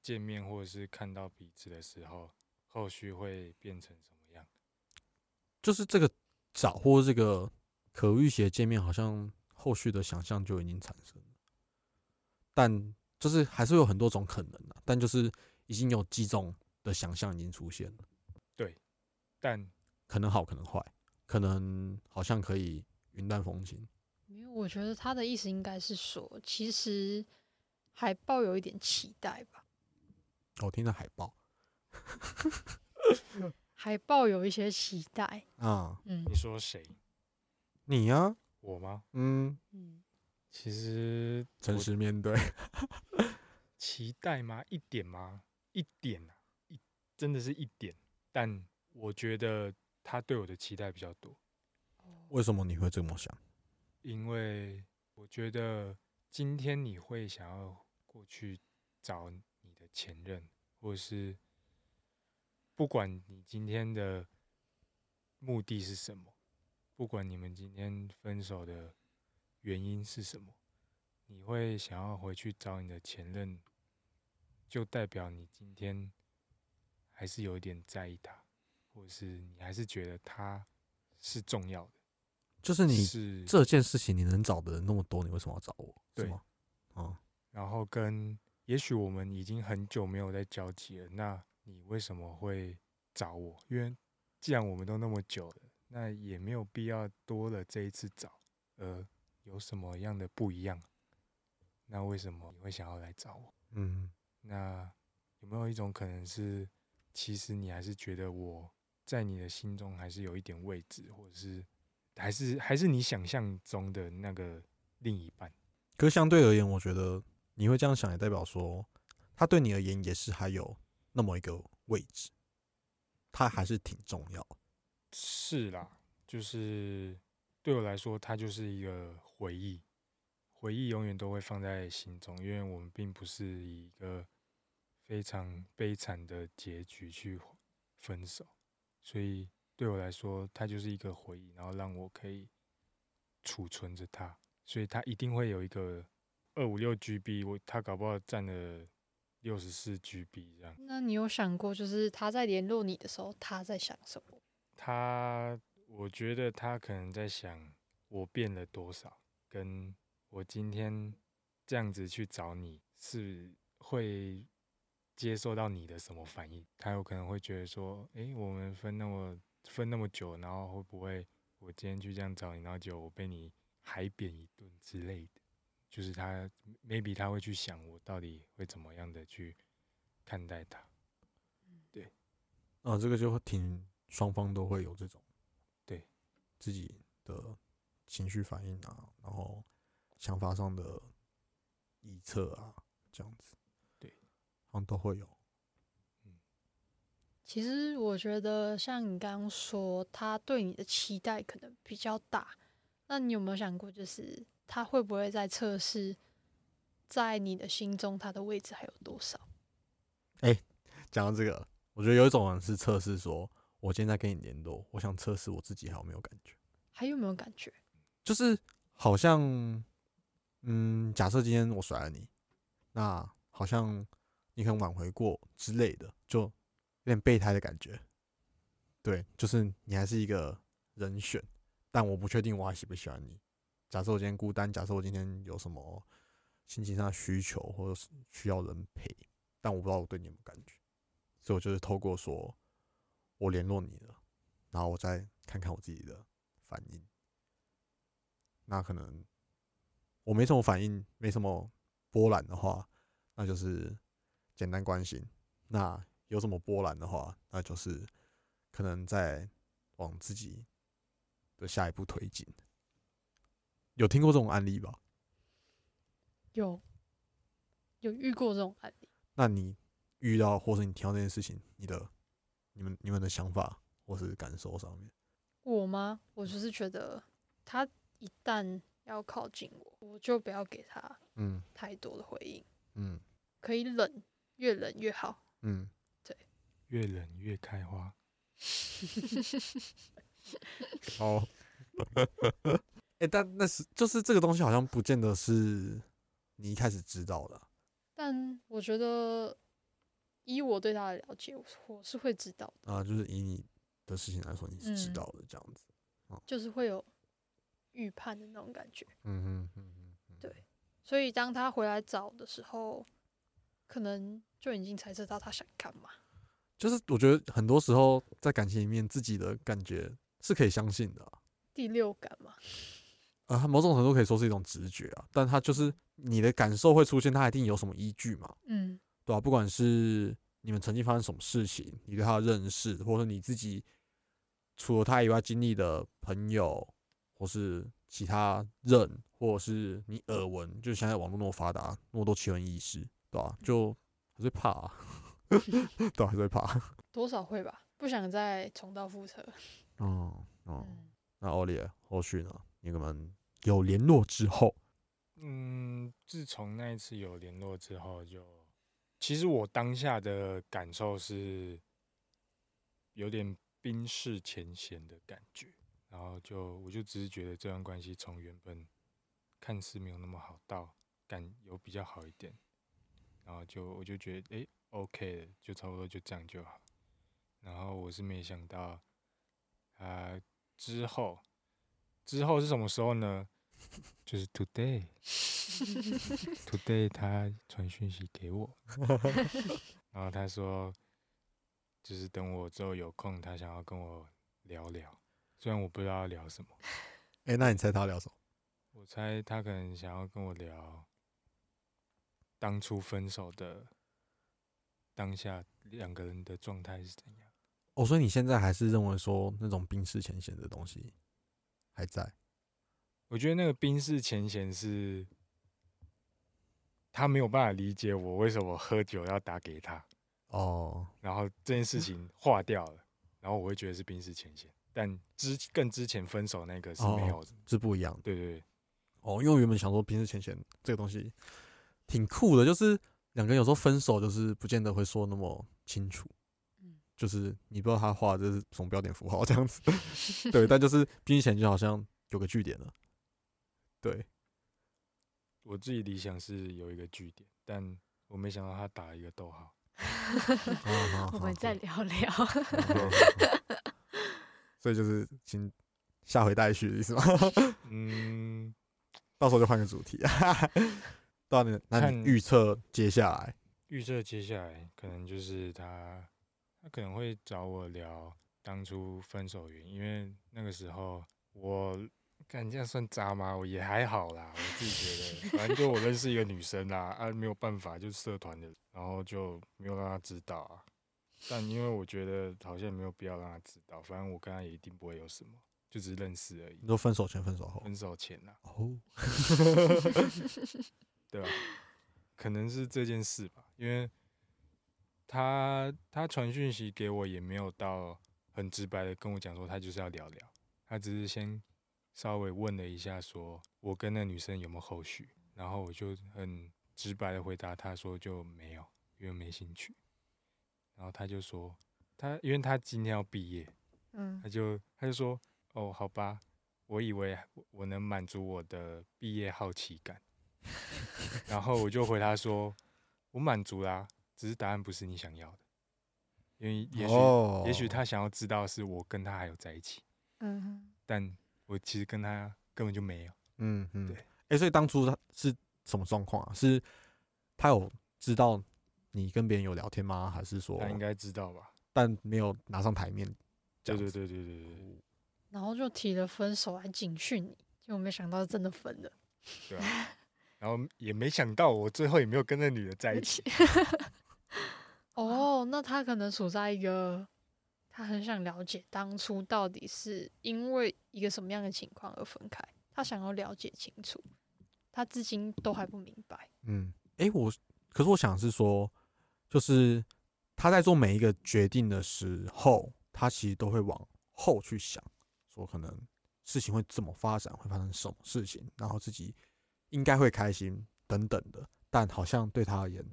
Speaker 1: 见面或者是看到彼此的时候，后续会变成什么样？
Speaker 2: 就是这个找或这个可预期的见面，好像后续的想象就已经产生了，但就是还是有很多种可能啊，但就是已经有几种的想象已经出现了，对
Speaker 1: 但
Speaker 2: 可能好，可能坏，可能好像可以云淡风轻。
Speaker 4: 没有，我觉得他的意思应该是说，其实还抱有一点期待吧，
Speaker 2: 我听到海报
Speaker 4: 还抱有一些期待。
Speaker 2: 啊，
Speaker 4: 嗯
Speaker 1: 你说谁？
Speaker 2: 你呀、
Speaker 1: 我吗？
Speaker 2: 嗯，
Speaker 4: 嗯，
Speaker 1: 其实
Speaker 2: 诚实面对，<laughs>
Speaker 1: 期待吗？一点吗？一点啊，一真的是一点。但我觉得他对我的期待比较多。
Speaker 2: 为什么你会这么想？
Speaker 1: 因为我觉得今天你会想要过去找你的前任，或是不管你今天的目的是什么，不管你们今天分手的原因是什么，你会想要回去找你的前任，就代表你今天还是有一点在意他，或者是你还是觉得他是重要的，
Speaker 2: 就是你
Speaker 1: 是
Speaker 2: 这件事情你能找的人那么多，你为什么要找我？
Speaker 1: 对
Speaker 2: 吗？嗯，
Speaker 1: 然后跟也许我们已经很久没有在交集了，那你为什么会找我？因为既然我们都那么久了，那也没有必要多了这一次找，呃，有什么样的不一样？那为什么你会想要来找我？
Speaker 2: 嗯，
Speaker 1: 那有没有一种可能是，其实你还是觉得我在你的心中还是有一点位置，或者是还是还是你想象中的那个另一半？
Speaker 2: 可是相对而言，我觉得你会这样想，也代表说他对你而言也是还有那么一个位置，他还是挺重要的。
Speaker 1: 是啦，就是对我来说，他就是一个回忆，回忆永远都会放在心中，因为我们并不是以一个非常悲惨的结局去分手，所以对我来说，它就是一个回忆，然后让我可以储存着它，所以它一定会有一个二五六 GB，我它搞不好占了六十四 GB 这样。
Speaker 4: 那你有想过，就是他在联络你的时候，他在想什么？
Speaker 1: 他，我觉得他可能在想我变了多少，跟我今天这样子去找你是会接受到你的什么反应？他有可能会觉得说，诶，我们分那么分那么久，然后会不会我今天去这样找你，然后结果我被你海扁一顿之类的？就是他 maybe 他会去想我到底会怎么样的去看待他。
Speaker 2: 对啊，这个就会挺双方都会有这种
Speaker 1: 对
Speaker 2: 自己的情绪反应啊，然后想法上的臆测啊，这样子，
Speaker 1: 对，
Speaker 2: 都会有。
Speaker 4: 其实我觉得，像你刚刚说，他对你的期待可能比较大。那你有没有想过，就是他会不会在测试，在你的心中他的位置还有多少？
Speaker 2: 讲到这个，我觉得有一种人是测试说，我今天在跟你联络，我想测试我自己还有没有感觉，
Speaker 4: 还有没有感觉？
Speaker 2: 就是好像，嗯，假设今天我甩了你，那好像你可能挽回过之类的，就有点备胎的感觉。对，就是你还是一个人选，但我不确定我还喜不喜欢你。假设我今天孤单，假设我今天有什么心情上的需求，或者是需要人陪，但我不知道我对你有没有感觉，所以我就是透过说我联络你了，然后我再看看我自己的反应。那可能我没什么反应，没什么波澜的话，那就是简单关心；那有什么波澜的话，那就是可能在往自己的下一步推进。有听过这种案例吧？
Speaker 4: 有，有遇过这种案例。
Speaker 2: 那你遇到或是你听到这件事情，你的、你们、你们的想法或是感受上面，
Speaker 4: 我吗？我就是觉得他一旦要靠近我，我就不要给他
Speaker 2: 嗯
Speaker 4: 太多的回应，
Speaker 2: 嗯
Speaker 4: 可以冷，越冷越好。
Speaker 2: 嗯，对
Speaker 1: 越冷越开花。<laughs>
Speaker 2: 哦，哎、但那是就是这个东西好像不见得是你一开始知道的啊、
Speaker 4: 但我觉得，以我对他的了解，我是会知道的，
Speaker 2: 啊，就是以你的事情来说，你是知
Speaker 4: 嗯
Speaker 2: 道的这样子。
Speaker 4: 就是会有预判的那种感觉。
Speaker 2: 嗯嗯嗯哼嗯，
Speaker 4: 对所以当他回来找的时候，可能就已经猜测到他想干嘛。
Speaker 2: 就是我觉得很多时候在感情里面，自己的感觉是可以相信的啊，
Speaker 4: 第六感嘛，
Speaker 2: 啊，它某种程度可以说是一种直觉啊，但它就是你的感受会出现，它一定有什么依据嘛，
Speaker 4: 嗯。
Speaker 2: 对吧、不管是你们曾经发生什么事情，你对他的认识，或者你自己除了他以外经历的朋友，或是其他人，或者是你耳闻，就现在网络那么发达，那么多奇闻异事，对吧、就还是怕、啊，<laughs> 对啊、还是会怕。
Speaker 4: 多少会吧，不想再重蹈覆辙。
Speaker 2: 哦哦，
Speaker 4: 嗯，
Speaker 2: 那欧里后续呢？你们有联络之后，
Speaker 1: 嗯，自从那一次有联络之后就，其实我当下的感受是有点冰释前嫌的感觉，然后就我就只是觉得这段关系从原本看似没有那么好，到感有比较好一点，然后就我就觉得诶 OK 了，就差不多就这样就好。然后我是没想到，啊、之后之后是什么时候呢？就是 today，today <laughs> 他传讯息给我，<laughs> 然后他说，就是等我之后有空，他想要跟我聊聊，虽然我不知道要聊什么，
Speaker 2: 哎、那你猜他聊什么？
Speaker 1: 我猜他可能想要跟我聊当初分手的当下两个人的状态是怎样。
Speaker 2: 哦，所以你现在还是认为说那种冰释前嫌的东西还在？
Speaker 1: 我觉得那个冰释前嫌是，他没有办法理解我为什么喝酒要打给他，
Speaker 2: 哦，
Speaker 1: 然后这件事情化掉了，然后我会觉得是冰释前嫌，但之更之前分手那个是没有的。
Speaker 2: 是不一样的。
Speaker 1: 对对对，
Speaker 2: 哦，因为我原本想说冰释前嫌这个东西挺酷的，就是两个人有时候分手就是不见得会说那么清楚，
Speaker 4: 嗯
Speaker 2: 就是你不知道他画的这是什么标点符号这样子，<laughs> 对，但就是冰释前就好像有个据点了，对，
Speaker 1: 我自己理想是有一个据点，但我没想到他打了一个逗号。<laughs> <laughs>
Speaker 3: 我们再聊聊。
Speaker 2: 所以就是请下回待续的意思吗？
Speaker 1: 嗯，
Speaker 2: 到时候就换个主题。到你，那你预测接下来
Speaker 1: 预测接下来可能就是他，他可能会找我聊当初分手原因，因为那个时候我看这样算渣吗？我也还好啦，我自己觉得，反正就我认识一个女生啦，<laughs> 啊，没有办法，就是社团的，然后就没有让她知道啊，但因为我觉得好像没有必要让她知道，反正我跟她也一定不会有什么，就只是认识而已
Speaker 2: 你。说分手前、分手后？
Speaker 1: 分手前呐、
Speaker 2: 哦，<laughs>
Speaker 1: 对吧？可能是这件事吧，因为他他传讯息给我也没有到很直白的跟我讲说他就是要聊聊，他只是先稍微问了一下说我跟那女生有没有后续，然后我就很直白的回答他说就没有，因为没兴趣。然后他就说他因为他今天要毕业，
Speaker 3: 嗯
Speaker 1: 他就他就说哦好吧，我以为我能满足我的毕业好奇感。然后我就回他说：“我满足啦，只是答案不是你想要的，因为也许、
Speaker 2: 哦
Speaker 1: 也许他想要知道是我跟他还有在一起，
Speaker 3: 嗯
Speaker 1: 但我其实跟他根本就没有。
Speaker 2: 嗯嗯，
Speaker 1: 对
Speaker 2: 哎、所以当初他是什么状况啊？是他有知道你跟别人有聊天吗？还是说
Speaker 1: 他应该知道吧？
Speaker 2: 但没有拿上台面？
Speaker 1: 对对对对对对对
Speaker 4: 然后就提了分手来警训你，结果没想到真的分了。
Speaker 1: 对啊！<laughs> 然后也没想到我最后也没有跟那女的在一起。<laughs>
Speaker 4: 哦，那他可能处在一个他很想了解当初到底是因为一个什么样的情况而分开，他想要了解清楚，他至今都还不明白。
Speaker 2: 嗯，哎、我可是我想是说，就是他在做每一个决定的时候，他其实都会往后去想，说可能事情会怎么发展，会发生什么事情，然后自己应该会开心等等的。但好像对他而言，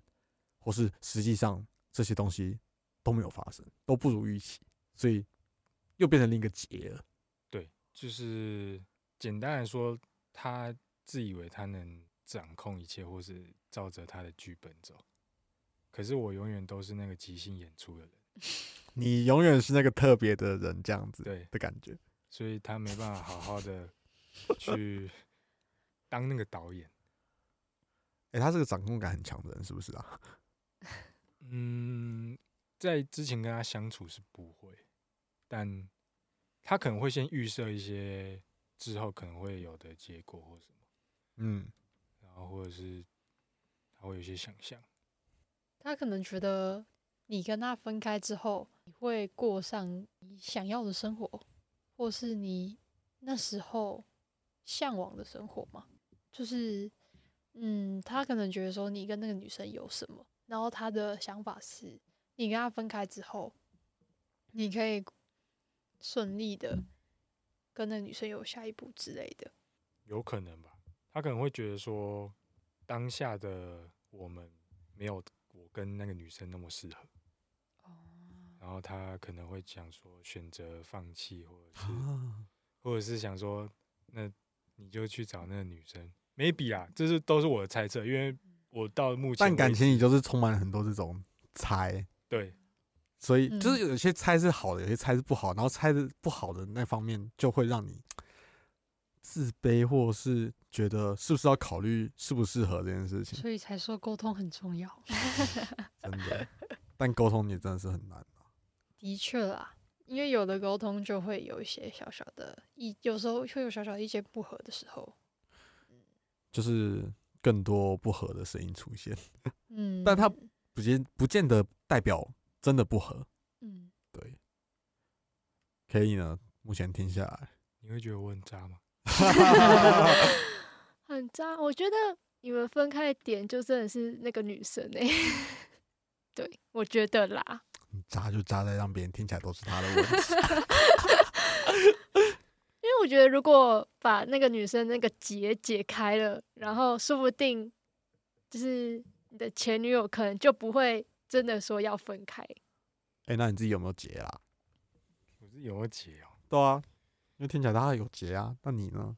Speaker 2: 或是实际上这些东西都没有发生，都不如预期，所以又变成另一个结了。
Speaker 1: 对，就是简单来说，他自以为他能掌控一切，或是照着他的剧本走。可是我永远都是那个即兴演出的人，<laughs>
Speaker 2: 你永远是那个特别的人，这样子
Speaker 1: 对，
Speaker 2: 的感觉。
Speaker 1: 所以他没办法好好的 <laughs> 去当那个导演。
Speaker 2: 哎、他是个掌控感很强的人，是不是啊？<laughs>
Speaker 1: 嗯，在之前跟他相处是不会，但他可能会先预设一些之后可能会有的结果或什么，
Speaker 2: 嗯，
Speaker 1: 然后或者是他会有些想象。
Speaker 4: 他可能觉得你跟他分开之后，你会过上你想要的生活，或是你那时候向往的生活嘛？就是，嗯，他可能觉得说你跟那个女生有什么，然后他的想法是，你跟他分开之后，你可以顺利的跟那个女生有下一步之类的。
Speaker 1: 有可能吧，他可能会觉得说，当下的我们没有我跟那个女生那么适合，
Speaker 4: 哦，
Speaker 1: 然后他可能会想说选择放弃，或者是
Speaker 2: 啊，
Speaker 1: 或者是想说，那你就去找那个女生，maybe 啊，这是都是我的猜测，因为我到目前
Speaker 2: 但感情里就是充满了很多这种猜，
Speaker 1: 对
Speaker 2: 所以就是
Speaker 4: 嗯
Speaker 2: 有些猜是好的，有些猜是不好，然后猜的不好的那方面就会让你自卑，或者是觉得是不是要考虑适不适合这件事情，
Speaker 4: 所以才说沟通很重要。<laughs>
Speaker 2: 真的。但沟通也真的是很难啊
Speaker 4: 的确啦，因为有的沟通就会有一些小小的意，有时候会有小小的意见不合的时候。
Speaker 2: 就是更多不合的声音出现，<laughs>
Speaker 4: 嗯，
Speaker 2: 但他不见不见得代表真的不合。
Speaker 4: 嗯，
Speaker 2: 对可以呢，目前听下来，
Speaker 1: 你会觉得我很渣吗？<laughs>
Speaker 3: 很渣。我觉得你们分开的点就真的是那个女生哎、<laughs> 对，我觉得啦，
Speaker 2: 你渣就渣在让别人听起来都是他的问题。
Speaker 3: 因为我觉得如果把那个女生那个结解开了，然后说不定就是你的前女友可能就不会真的说要分开。
Speaker 2: 哎、那你自己有没有结啊？
Speaker 1: 我是有结哦，
Speaker 2: 对啊，因为听起来他有结啊。那你呢？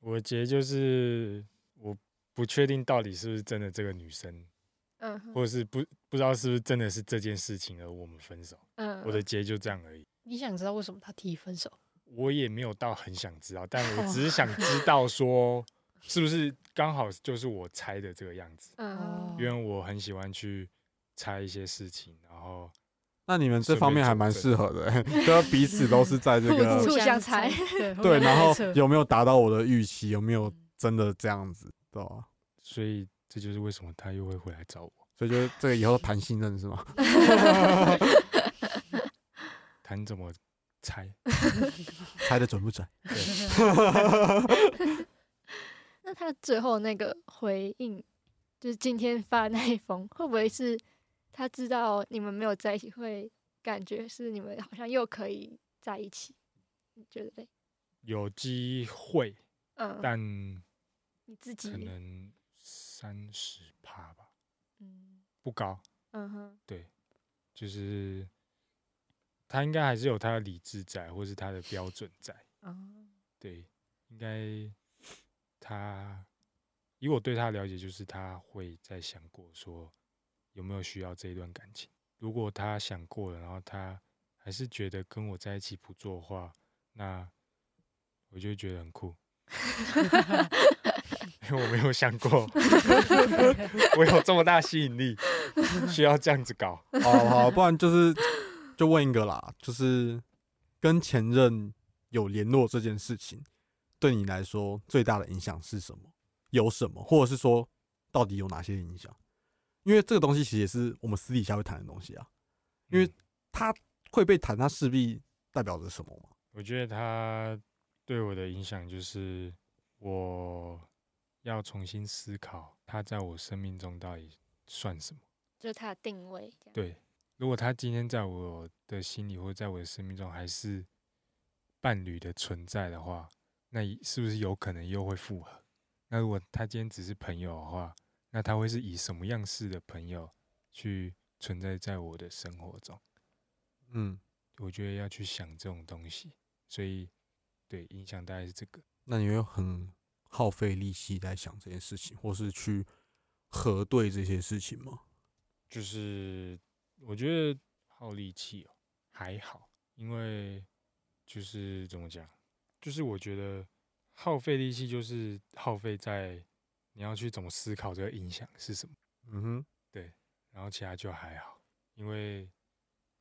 Speaker 1: 我的结就是我不确定到底是不是真的这个女生，
Speaker 3: 嗯
Speaker 1: 或者是不不知道是不是真的是这件事情而我们分手。
Speaker 3: 嗯，
Speaker 1: 我的结就这样而已。
Speaker 4: 你想知道为什么他提分手？
Speaker 1: 我也没有到很想知道，但我只是想知 <laughs> 道说，是不是刚好就是我猜的这个样子，因为我很喜欢去猜一些事情，然后
Speaker 2: 那你们这方面还蛮适合的、<laughs> 欸，就彼此都是在这个
Speaker 3: 互相猜
Speaker 4: 对 <laughs>
Speaker 2: 对，然后有没有达到我的预期？有没有真的这样子？对吧？
Speaker 1: 所以这就是为什么他又会回来找我。
Speaker 2: 所以就这个以后谈信任是吗？
Speaker 1: 谈怎么猜？<laughs>
Speaker 2: 猜的准不准？<laughs>
Speaker 3: 那他最后那个回应，就是今天发的那一封，会不会是他知道你们没有在一起，会感觉是你们好像又可以在一起？你觉得嘞？
Speaker 1: 有机会，
Speaker 3: 嗯，
Speaker 1: 但
Speaker 3: 你自己
Speaker 1: 可，能三十趴吧，
Speaker 3: 嗯
Speaker 1: 不高。
Speaker 3: 嗯哼，
Speaker 1: 对，就是他应该还是有他的理智在，或是他的标准在。
Speaker 3: 哦，
Speaker 1: 对，应该他以我对他的了解，就是他会在想过说有没有需要这一段感情。如果他想过了，然后他还是觉得跟我在一起不做的话，那我就会觉得很酷，<laughs> 因为我没有想过我有这么大吸引力，需要这样子搞。
Speaker 2: 好好，不然就是就问一个啦，就是跟前任有联络这件事情，对你来说最大的影响是什么？有什么，或者是说到底有哪些影响？因为这个东西其实也是我们私底下会谈的东西啊，因为
Speaker 1: 嗯
Speaker 2: 它会被谈，他势必代表着什么嘛？
Speaker 1: 我觉得他对我的影响就是，我要重新思考他在我生命中到底算什么。
Speaker 3: 就是他的定位，
Speaker 1: 对，如果他今天在我的心里或者在我的生命中还是伴侣的存在的话，那是不是有可能又会复合？那如果他今天只是朋友的话，那他会是以什么样式的朋友去存在在我的生活中？
Speaker 2: 嗯，
Speaker 1: 我觉得要去想这种东西，所以对影响大概是这个。
Speaker 2: 那你会很耗费力气在想这件事情，或是去核对这些事情吗？
Speaker 1: 就是我觉得耗力气哦还好，因为就是怎么讲，就是我觉得耗费力气就是耗费在你要去怎么思考这个影响是什么，
Speaker 2: 嗯哼，对
Speaker 1: 然后其他就还好，因为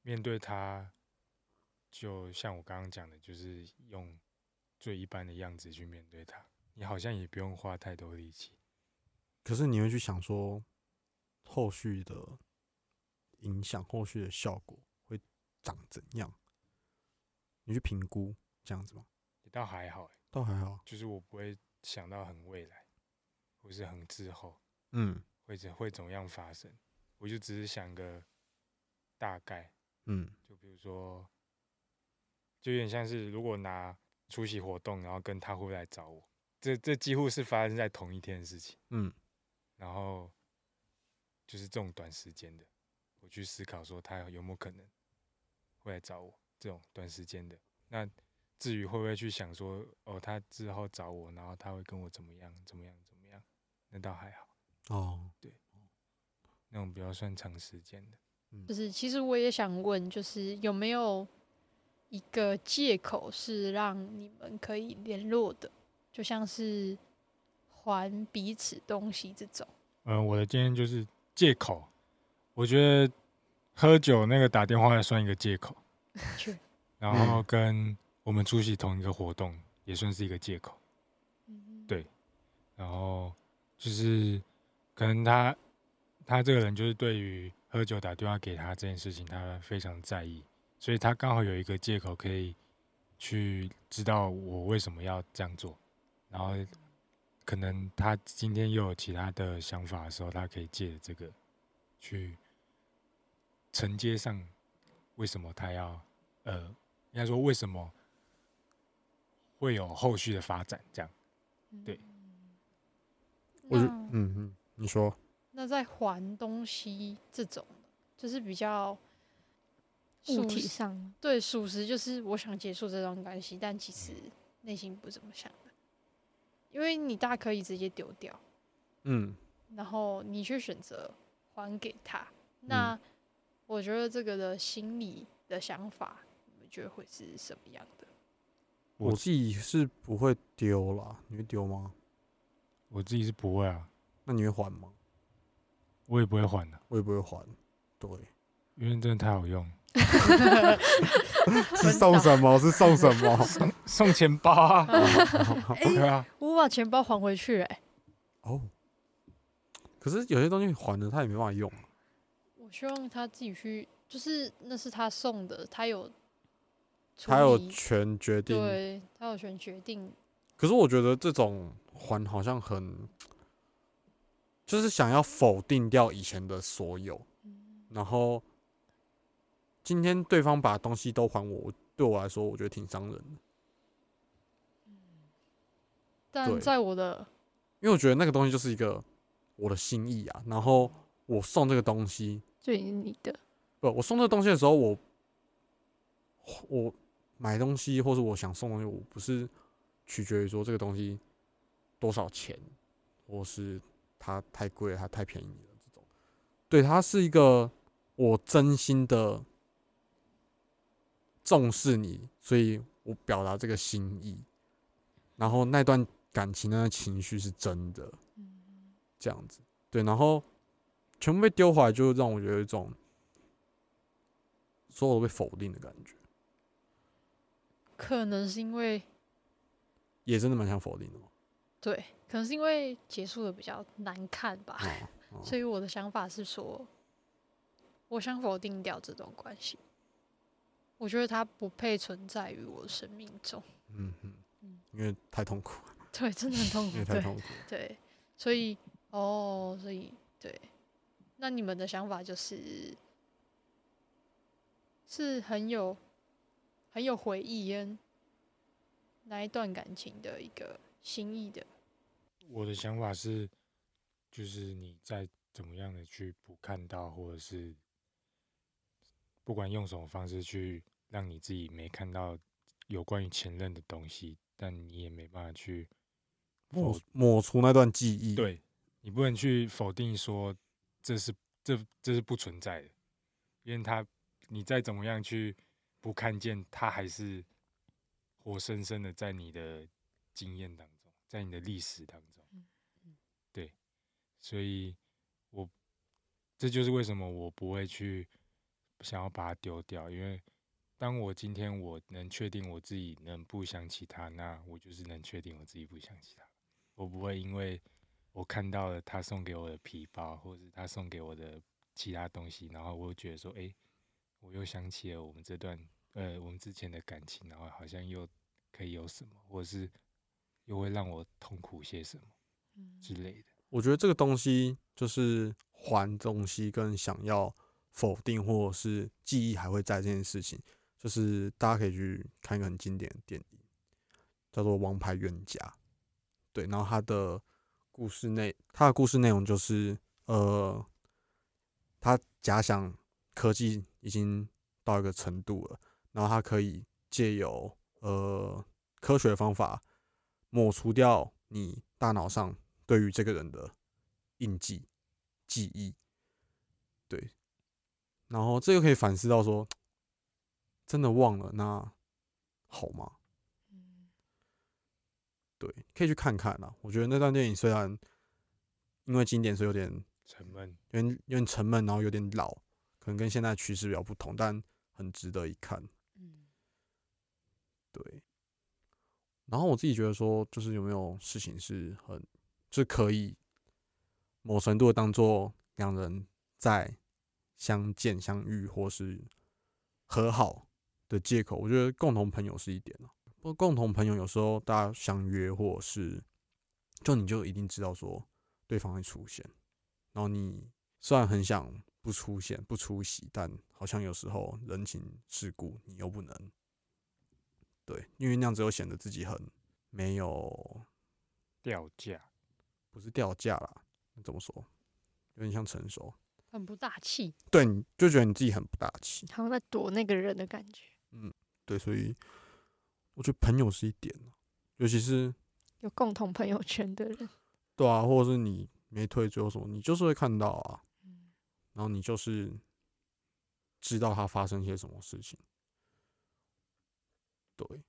Speaker 1: 面对它，就像我刚刚讲的，就是用最一般的样子去面对它，你好像也不用花太多力气。
Speaker 2: 可是你会去想说，后续的影响、后续的效果会长怎样？你去评估这样子吗？
Speaker 1: 也倒还好欸，
Speaker 2: 倒还好，
Speaker 1: 就是我不会想到很未来，或是很滞后。
Speaker 2: 嗯
Speaker 1: 会怎会怎么样发生，我就只是想个大概，
Speaker 2: 嗯
Speaker 1: 就比如说，就有点像是如果拿出席活动，然后跟他会不会来找我，这这几乎是发生在同一天的事情，
Speaker 2: 嗯
Speaker 1: 然后就是这种短时间的，我去思考说他有没有可能会来找我这种短时间的，那至于会不会去想说，哦，他之后找我，然后他会跟我怎么样怎么样怎么样，那倒还好。
Speaker 2: 哦，对
Speaker 1: 那种比较算长时间的。
Speaker 4: 就是其实我也想问，就是有没有一个借口是让你们可以联络的，就像是还彼此东西这种。
Speaker 1: 嗯、我的经验就是借口，我觉得喝酒那个打电话也算一个借口，<laughs>
Speaker 4: 确 <laughs>
Speaker 1: 然后跟我们出席同一个活动也算是一个借口，
Speaker 3: 嗯
Speaker 1: 对然后就是可能他他这个人就是对于喝酒打电话给他这件事情，他非常在意，所以他刚好有一个借口可以去知道我为什么要这样做，然后可能他今天又有其他的想法的时候，他可以借这个去承接上为什么他要呃，应该说为什么会有后续的发展这样。对。
Speaker 2: 我觉嗯嗯，你说。
Speaker 4: 那在还东西这种，就是比较
Speaker 3: 物体上。
Speaker 4: 对属实，就是我想结束这段关系，但其实内心不怎么想的，因为你大可以直接丢掉，
Speaker 2: 嗯。
Speaker 4: 然后你却选择还给他。那我觉得这个的心理的想法，你们觉得会是什么样的？
Speaker 1: 我
Speaker 2: 我自己是不会丢啦，你会丢吗？
Speaker 1: 我自己是不会啊，
Speaker 2: 那你会还吗？
Speaker 1: 我也不会还的，
Speaker 2: 我也不会还。对，
Speaker 1: 因为真的太好用。<laughs>
Speaker 2: 是送什么？是送什么？<laughs>
Speaker 1: 送钱包啊，<laughs> 对啊，
Speaker 4: 我把钱包还回去、欸，
Speaker 2: 哦，可是有些东西还了，他也没办法用。
Speaker 4: 我希望他自己去，就是那是他送的，他有
Speaker 2: 他有权决定。
Speaker 4: 对他有权决定。
Speaker 2: 可是我觉得这种还好像很，就是想要否定掉以前的所有，然后今天对方把东西都还我，对我来说，我觉得挺伤人的，
Speaker 4: 但在我的
Speaker 2: 因为我觉得那个东西就是一个我的心意啊。然后我送这个东西，
Speaker 3: 就已经你的，
Speaker 2: 不，我送这个东西的时候，我我买东西或者我想送东西，我不是取决于说这个东西多少钱，或是它太贵了，它太便宜了这种。对，它是一个我真心的重视你，所以我表达这个心意，然后那段感情、那段情绪是真的，这样子。对，然后全部被丢回来，就让我觉得有一种所有都被否定的感觉，
Speaker 4: 可能是因为
Speaker 2: 也真的蛮想否定的。
Speaker 4: 对，可能是因为结束的比较难看吧，<laughs>
Speaker 2: 哦哦
Speaker 4: 所以我的想法是说，我想否定掉这段关系。我觉得它不配存在于我的生命中。
Speaker 2: 嗯嗯
Speaker 4: 嗯，
Speaker 2: 因为太痛苦了，
Speaker 4: 对，真的很痛苦
Speaker 2: 因为。太
Speaker 4: 对
Speaker 2: 痛苦。
Speaker 4: 对，所以哦，所以对，那你们的想法就是是很有很有回忆跟那一段感情的一个心意的。
Speaker 1: 我的想法是，就是你再怎么样的去不看到，或者是不管用什么方式去让你自己没看到有关于前任的东西，但你也没办法去
Speaker 2: 抹抹除那段记忆。，
Speaker 1: 对你不能去否定说这是这这是不存在的，因为他你再怎么样去不看见，他还是活生生的在你的经验当中，在你的历史当中。对，所以我这就是为什么我不会去想要把它丢掉，因为当我今天我能确定我自己能不想起他，那我就是能确定我自己不想起他。我不会因为我看到了他送给我的皮包，或者是他送给我的其他东西，然后我又觉得说，哎、我又想起了我们这段呃我们之前的感情，然后好像又可以有什么，或者是又会让我痛苦些什么之类的。
Speaker 2: 我觉得这个东西就是还东西跟想要否定或者是记忆还会在这件事情，就是大家可以去看一个很经典的电影，叫做《王牌冤家》。对，然后他的故事内，他的故事内容就是，呃，他假想科技已经到一个程度了，然后他可以借由呃科学的方法抹除掉你大脑上对于这个人的印记、记忆。对，然后这个可以反思到说，<tsk> 真的忘了那好吗？对，可以去看看啦。我觉得那段电影虽然因为经典，所以有点
Speaker 1: 沉闷，
Speaker 2: 有点有点沉闷，然后有点老，可能跟现在趋势比较不同，但很值得一看。
Speaker 4: 嗯，
Speaker 2: 对。然后我自己觉得说，就是有没有事情是很，是可以某程度地当做两人在相见、相遇或是和好的借口。我觉得共同朋友是一点啊。不过共同朋友有时候大家相约，或者是就你就一定知道说对方会出现，然后你虽然很想不出现、不出席，但好像有时候人情世故你又不能。对，因为那样子又显得自己很没有，
Speaker 1: 掉价。
Speaker 2: 不是掉价啦，怎么说？有点像成熟。
Speaker 4: 很不大气。
Speaker 2: 对，你就觉得你自己很不大气。
Speaker 3: 好像在躲那个人的感觉，嗯
Speaker 2: 对，所以我觉得朋友是一点啊尤其是
Speaker 3: 有共同朋友圈的人，
Speaker 2: 对啊，或者是你没退追或什么，你就是会看到啊，然后你就是知道他发生些什么事情。对，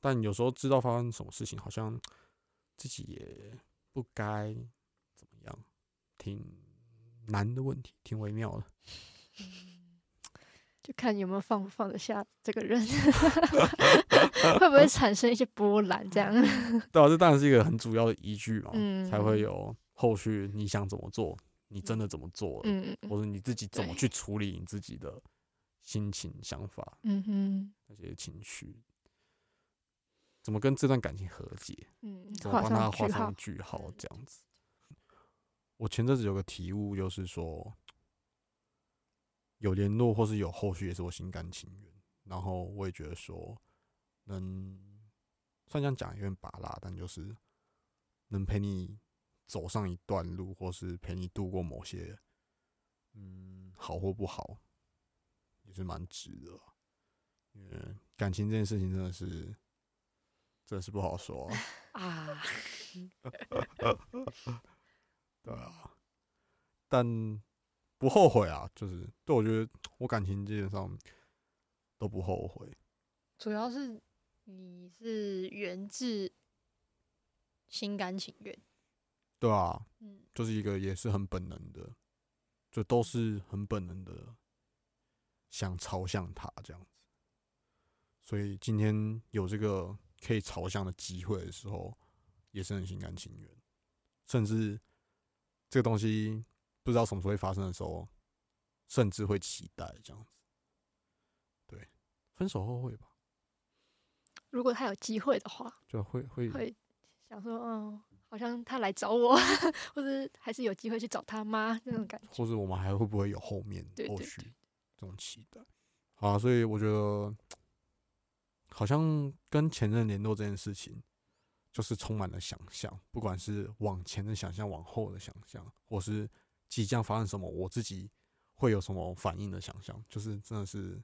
Speaker 2: 但有时候知道发生什么事情，好像自己也不该怎么样，挺难的问题，挺微妙的。
Speaker 3: 就看有没有放不放得下这个人，<laughs> 会不会产生一些波澜这样？<laughs>
Speaker 2: 对啊，这当然是一个很主要的依据嘛，
Speaker 3: 嗯
Speaker 2: 才会有后续你想怎么做，你真的怎么做，
Speaker 3: 嗯嗯
Speaker 2: 或者你自己怎么去处理你自己的心情、想法
Speaker 3: 嗯哼。
Speaker 2: 那些情绪，怎么跟这段感情和解，
Speaker 3: 嗯，
Speaker 2: 怎么帮他画上，句号
Speaker 4: 嗯，
Speaker 2: 这样子。我前阵子有个体悟，就是说有联络或是有后续，也是我心甘情愿。然后我也觉得说，能虽然这样讲有点拔拉，但就是能陪你走上一段路，或是陪你度过某些，嗯，好或不好，也是蛮值的啊。因为感情这件事情真的是，真的是不好说啊、<laughs>
Speaker 4: 啊，<laughs>
Speaker 2: 对啊，但不后悔啊，就是对我觉得我感情基本上都不后悔。
Speaker 4: 主要是你是源自心甘情愿，
Speaker 2: 对啊，
Speaker 4: 嗯，
Speaker 2: 就是一个也是很本能的，就都是很本能的想朝向他这样子。所以今天有这个可以朝向的机会的时候，也是很心甘情愿，甚至这个东西不知道什么时候会发生的时候，甚至会期待这样子。对，分手后会吧，
Speaker 3: 如果他有机会的话，
Speaker 2: 就会会
Speaker 3: 会想说，嗯，好像他来找我，<laughs> 或者还是有机会去找他妈那种感觉。
Speaker 2: 或者我们还会不会有后面后续这种期待？好啊，所以我觉得好像跟前任联络这件事情，就是充满了想象，不管是往前的想象、往后的想象，或是即将发生什么，我自己会有什么反应的想象，就是真的是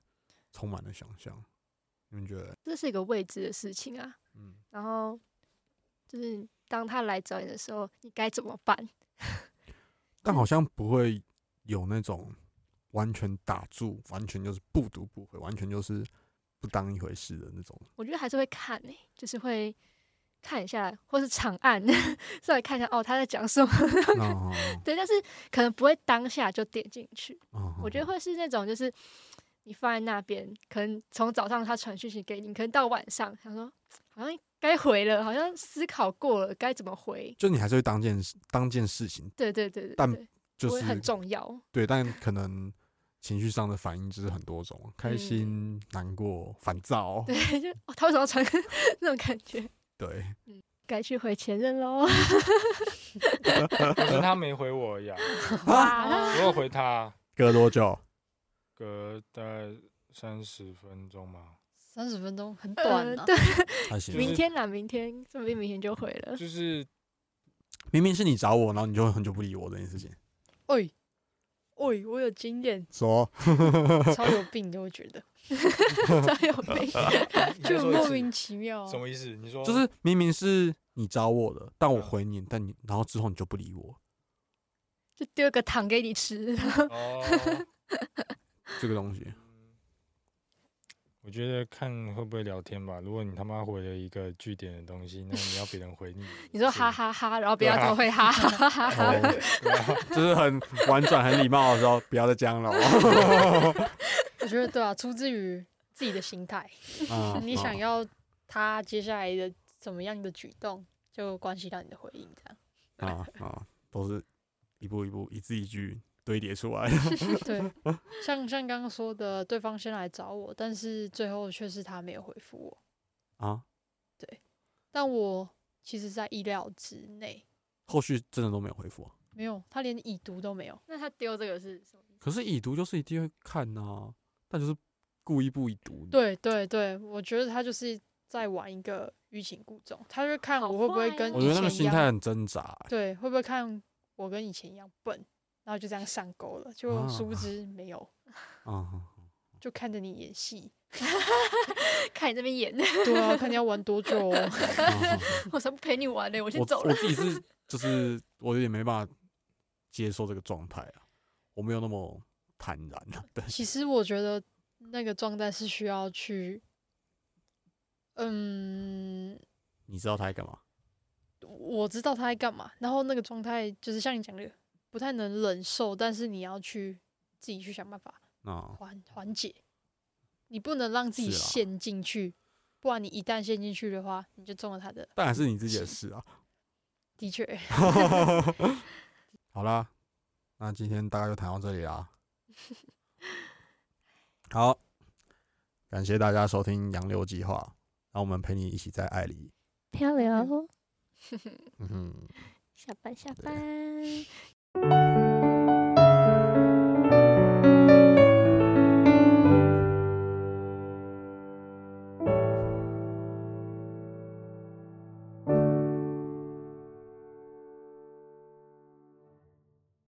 Speaker 2: 充满了想象。你们觉得？
Speaker 3: 这是一个未知的事情啊。
Speaker 2: 嗯，
Speaker 3: 然后就是当他来找你的时候，你该怎么办？<laughs>
Speaker 2: 但好像不会有那种完全打住，完全就是不读不回，完全就是不当一回事的那种。
Speaker 3: 我觉得还是会看诶、就是会看一下，或是长按 <laughs> 上来看一下哦他在讲什么。
Speaker 2: 哦 <laughs>
Speaker 3: 对，但是可能不会当下就点进去。
Speaker 2: 哦
Speaker 3: 我觉得会是那种就是你放在那边，可能从早上他传讯息给你，可能到晚上想说好像该回了，好像思考过了该怎么回。
Speaker 2: 就你还是会当件事当件事情，
Speaker 3: 对对对对
Speaker 2: 但
Speaker 3: 对，
Speaker 2: 就是
Speaker 3: 很重要。
Speaker 2: 对，但可能情绪上的反应就是很多种，开
Speaker 3: 嗯
Speaker 2: 心、难过、烦躁，
Speaker 3: 对，就、哦、他为什么要传 <laughs> 那种感觉？
Speaker 2: 对，
Speaker 3: 该去回前任喽。
Speaker 1: 可是他没回我而已啊，
Speaker 3: 哇，
Speaker 1: 我有回他，<laughs>
Speaker 2: 隔多久？
Speaker 1: 隔大概三十分钟吗，
Speaker 4: 三十分钟很短。
Speaker 3: 对，<laughs> 明天啦，明天，说不定明天就回了。
Speaker 1: 就是
Speaker 2: 明明是你找我，然后你就很久不理我这件事情，
Speaker 4: 喂喂，我有经验，
Speaker 2: 说 <laughs>
Speaker 4: 超有病的，我觉得 <laughs>
Speaker 3: 超有病。<laughs>
Speaker 4: 就莫名其妙啊。
Speaker 1: 什么意思？你说
Speaker 2: 就是明明是你找我的，但我
Speaker 1: 嗯
Speaker 2: 回你，但你然后之后你就不理我，
Speaker 3: 就丢个糖给你吃，
Speaker 1: 哦，
Speaker 2: 这个东西，
Speaker 1: 嗯我觉得看会不会聊天吧。如果你他妈回了一个据点的东西，那你要别人回你，<laughs>
Speaker 3: 你说
Speaker 1: 是
Speaker 3: 哈哈哈，然后别人
Speaker 1: 对啊
Speaker 3: 怎么会哈哈哈哈哈？<laughs>
Speaker 2: 就是很婉转、很礼貌的时候，不要再这样了哦。<laughs>
Speaker 4: 我觉得对啊，出自于自己的心态。
Speaker 2: 啊
Speaker 4: 你想
Speaker 2: 啊
Speaker 4: 要他接下来的怎么样的举动，就关系到你的回应，这样。
Speaker 2: 啊啊，都是一步一步、一字一句堆叠出来。<laughs>
Speaker 4: 对，像像刚刚说的，对方先来找我，但是最后却是他没有回复我，
Speaker 2: 啊，对
Speaker 4: 但我其实在意料之内，
Speaker 2: 后续真的都没有回复啊。
Speaker 4: 没有，他连已读都没有。
Speaker 3: 那他丢这个是什么意思？
Speaker 2: 可是已读就是一定会看呐、但就是故意不已读。，
Speaker 4: 对对对，我觉得他就是在玩一个欲擒故纵，他就看我会不会跟以
Speaker 2: 我觉得那个心态很挣扎欸、
Speaker 4: 对，会不会看我跟以前一样笨，然后就这样上钩了，就
Speaker 2: 啊
Speaker 4: 殊不知没有，<laughs>
Speaker 2: 啊，
Speaker 4: 就看着你演戏。<laughs>
Speaker 3: 看你这边演，<laughs>
Speaker 4: 对啊，看你要玩多久、
Speaker 3: 我才不陪你玩呢，我先走了。
Speaker 2: 我自己是就是我有点没办法接受这个状态啊，我没有那么坦然啊。对，
Speaker 4: 其实我觉得那个状态是需要去，嗯，
Speaker 2: 你知道他在干嘛？
Speaker 4: 我知道他在干嘛，然后那个状态就是像你讲的，不太能忍受，但是你要去自己去想办法缓缓解，你不能让自己陷进去，不然你一旦陷进去的话，你就中了他的。
Speaker 2: 当然是你自己的事啊。
Speaker 4: 的确。<laughs>
Speaker 2: 好啦，那今天大概就谈到这里啦。<laughs> 好，感谢大家收听《杨柳计划》，让我们陪你一起在爱里
Speaker 3: 漂流。
Speaker 2: 嗯哼，
Speaker 3: 下班，下班。you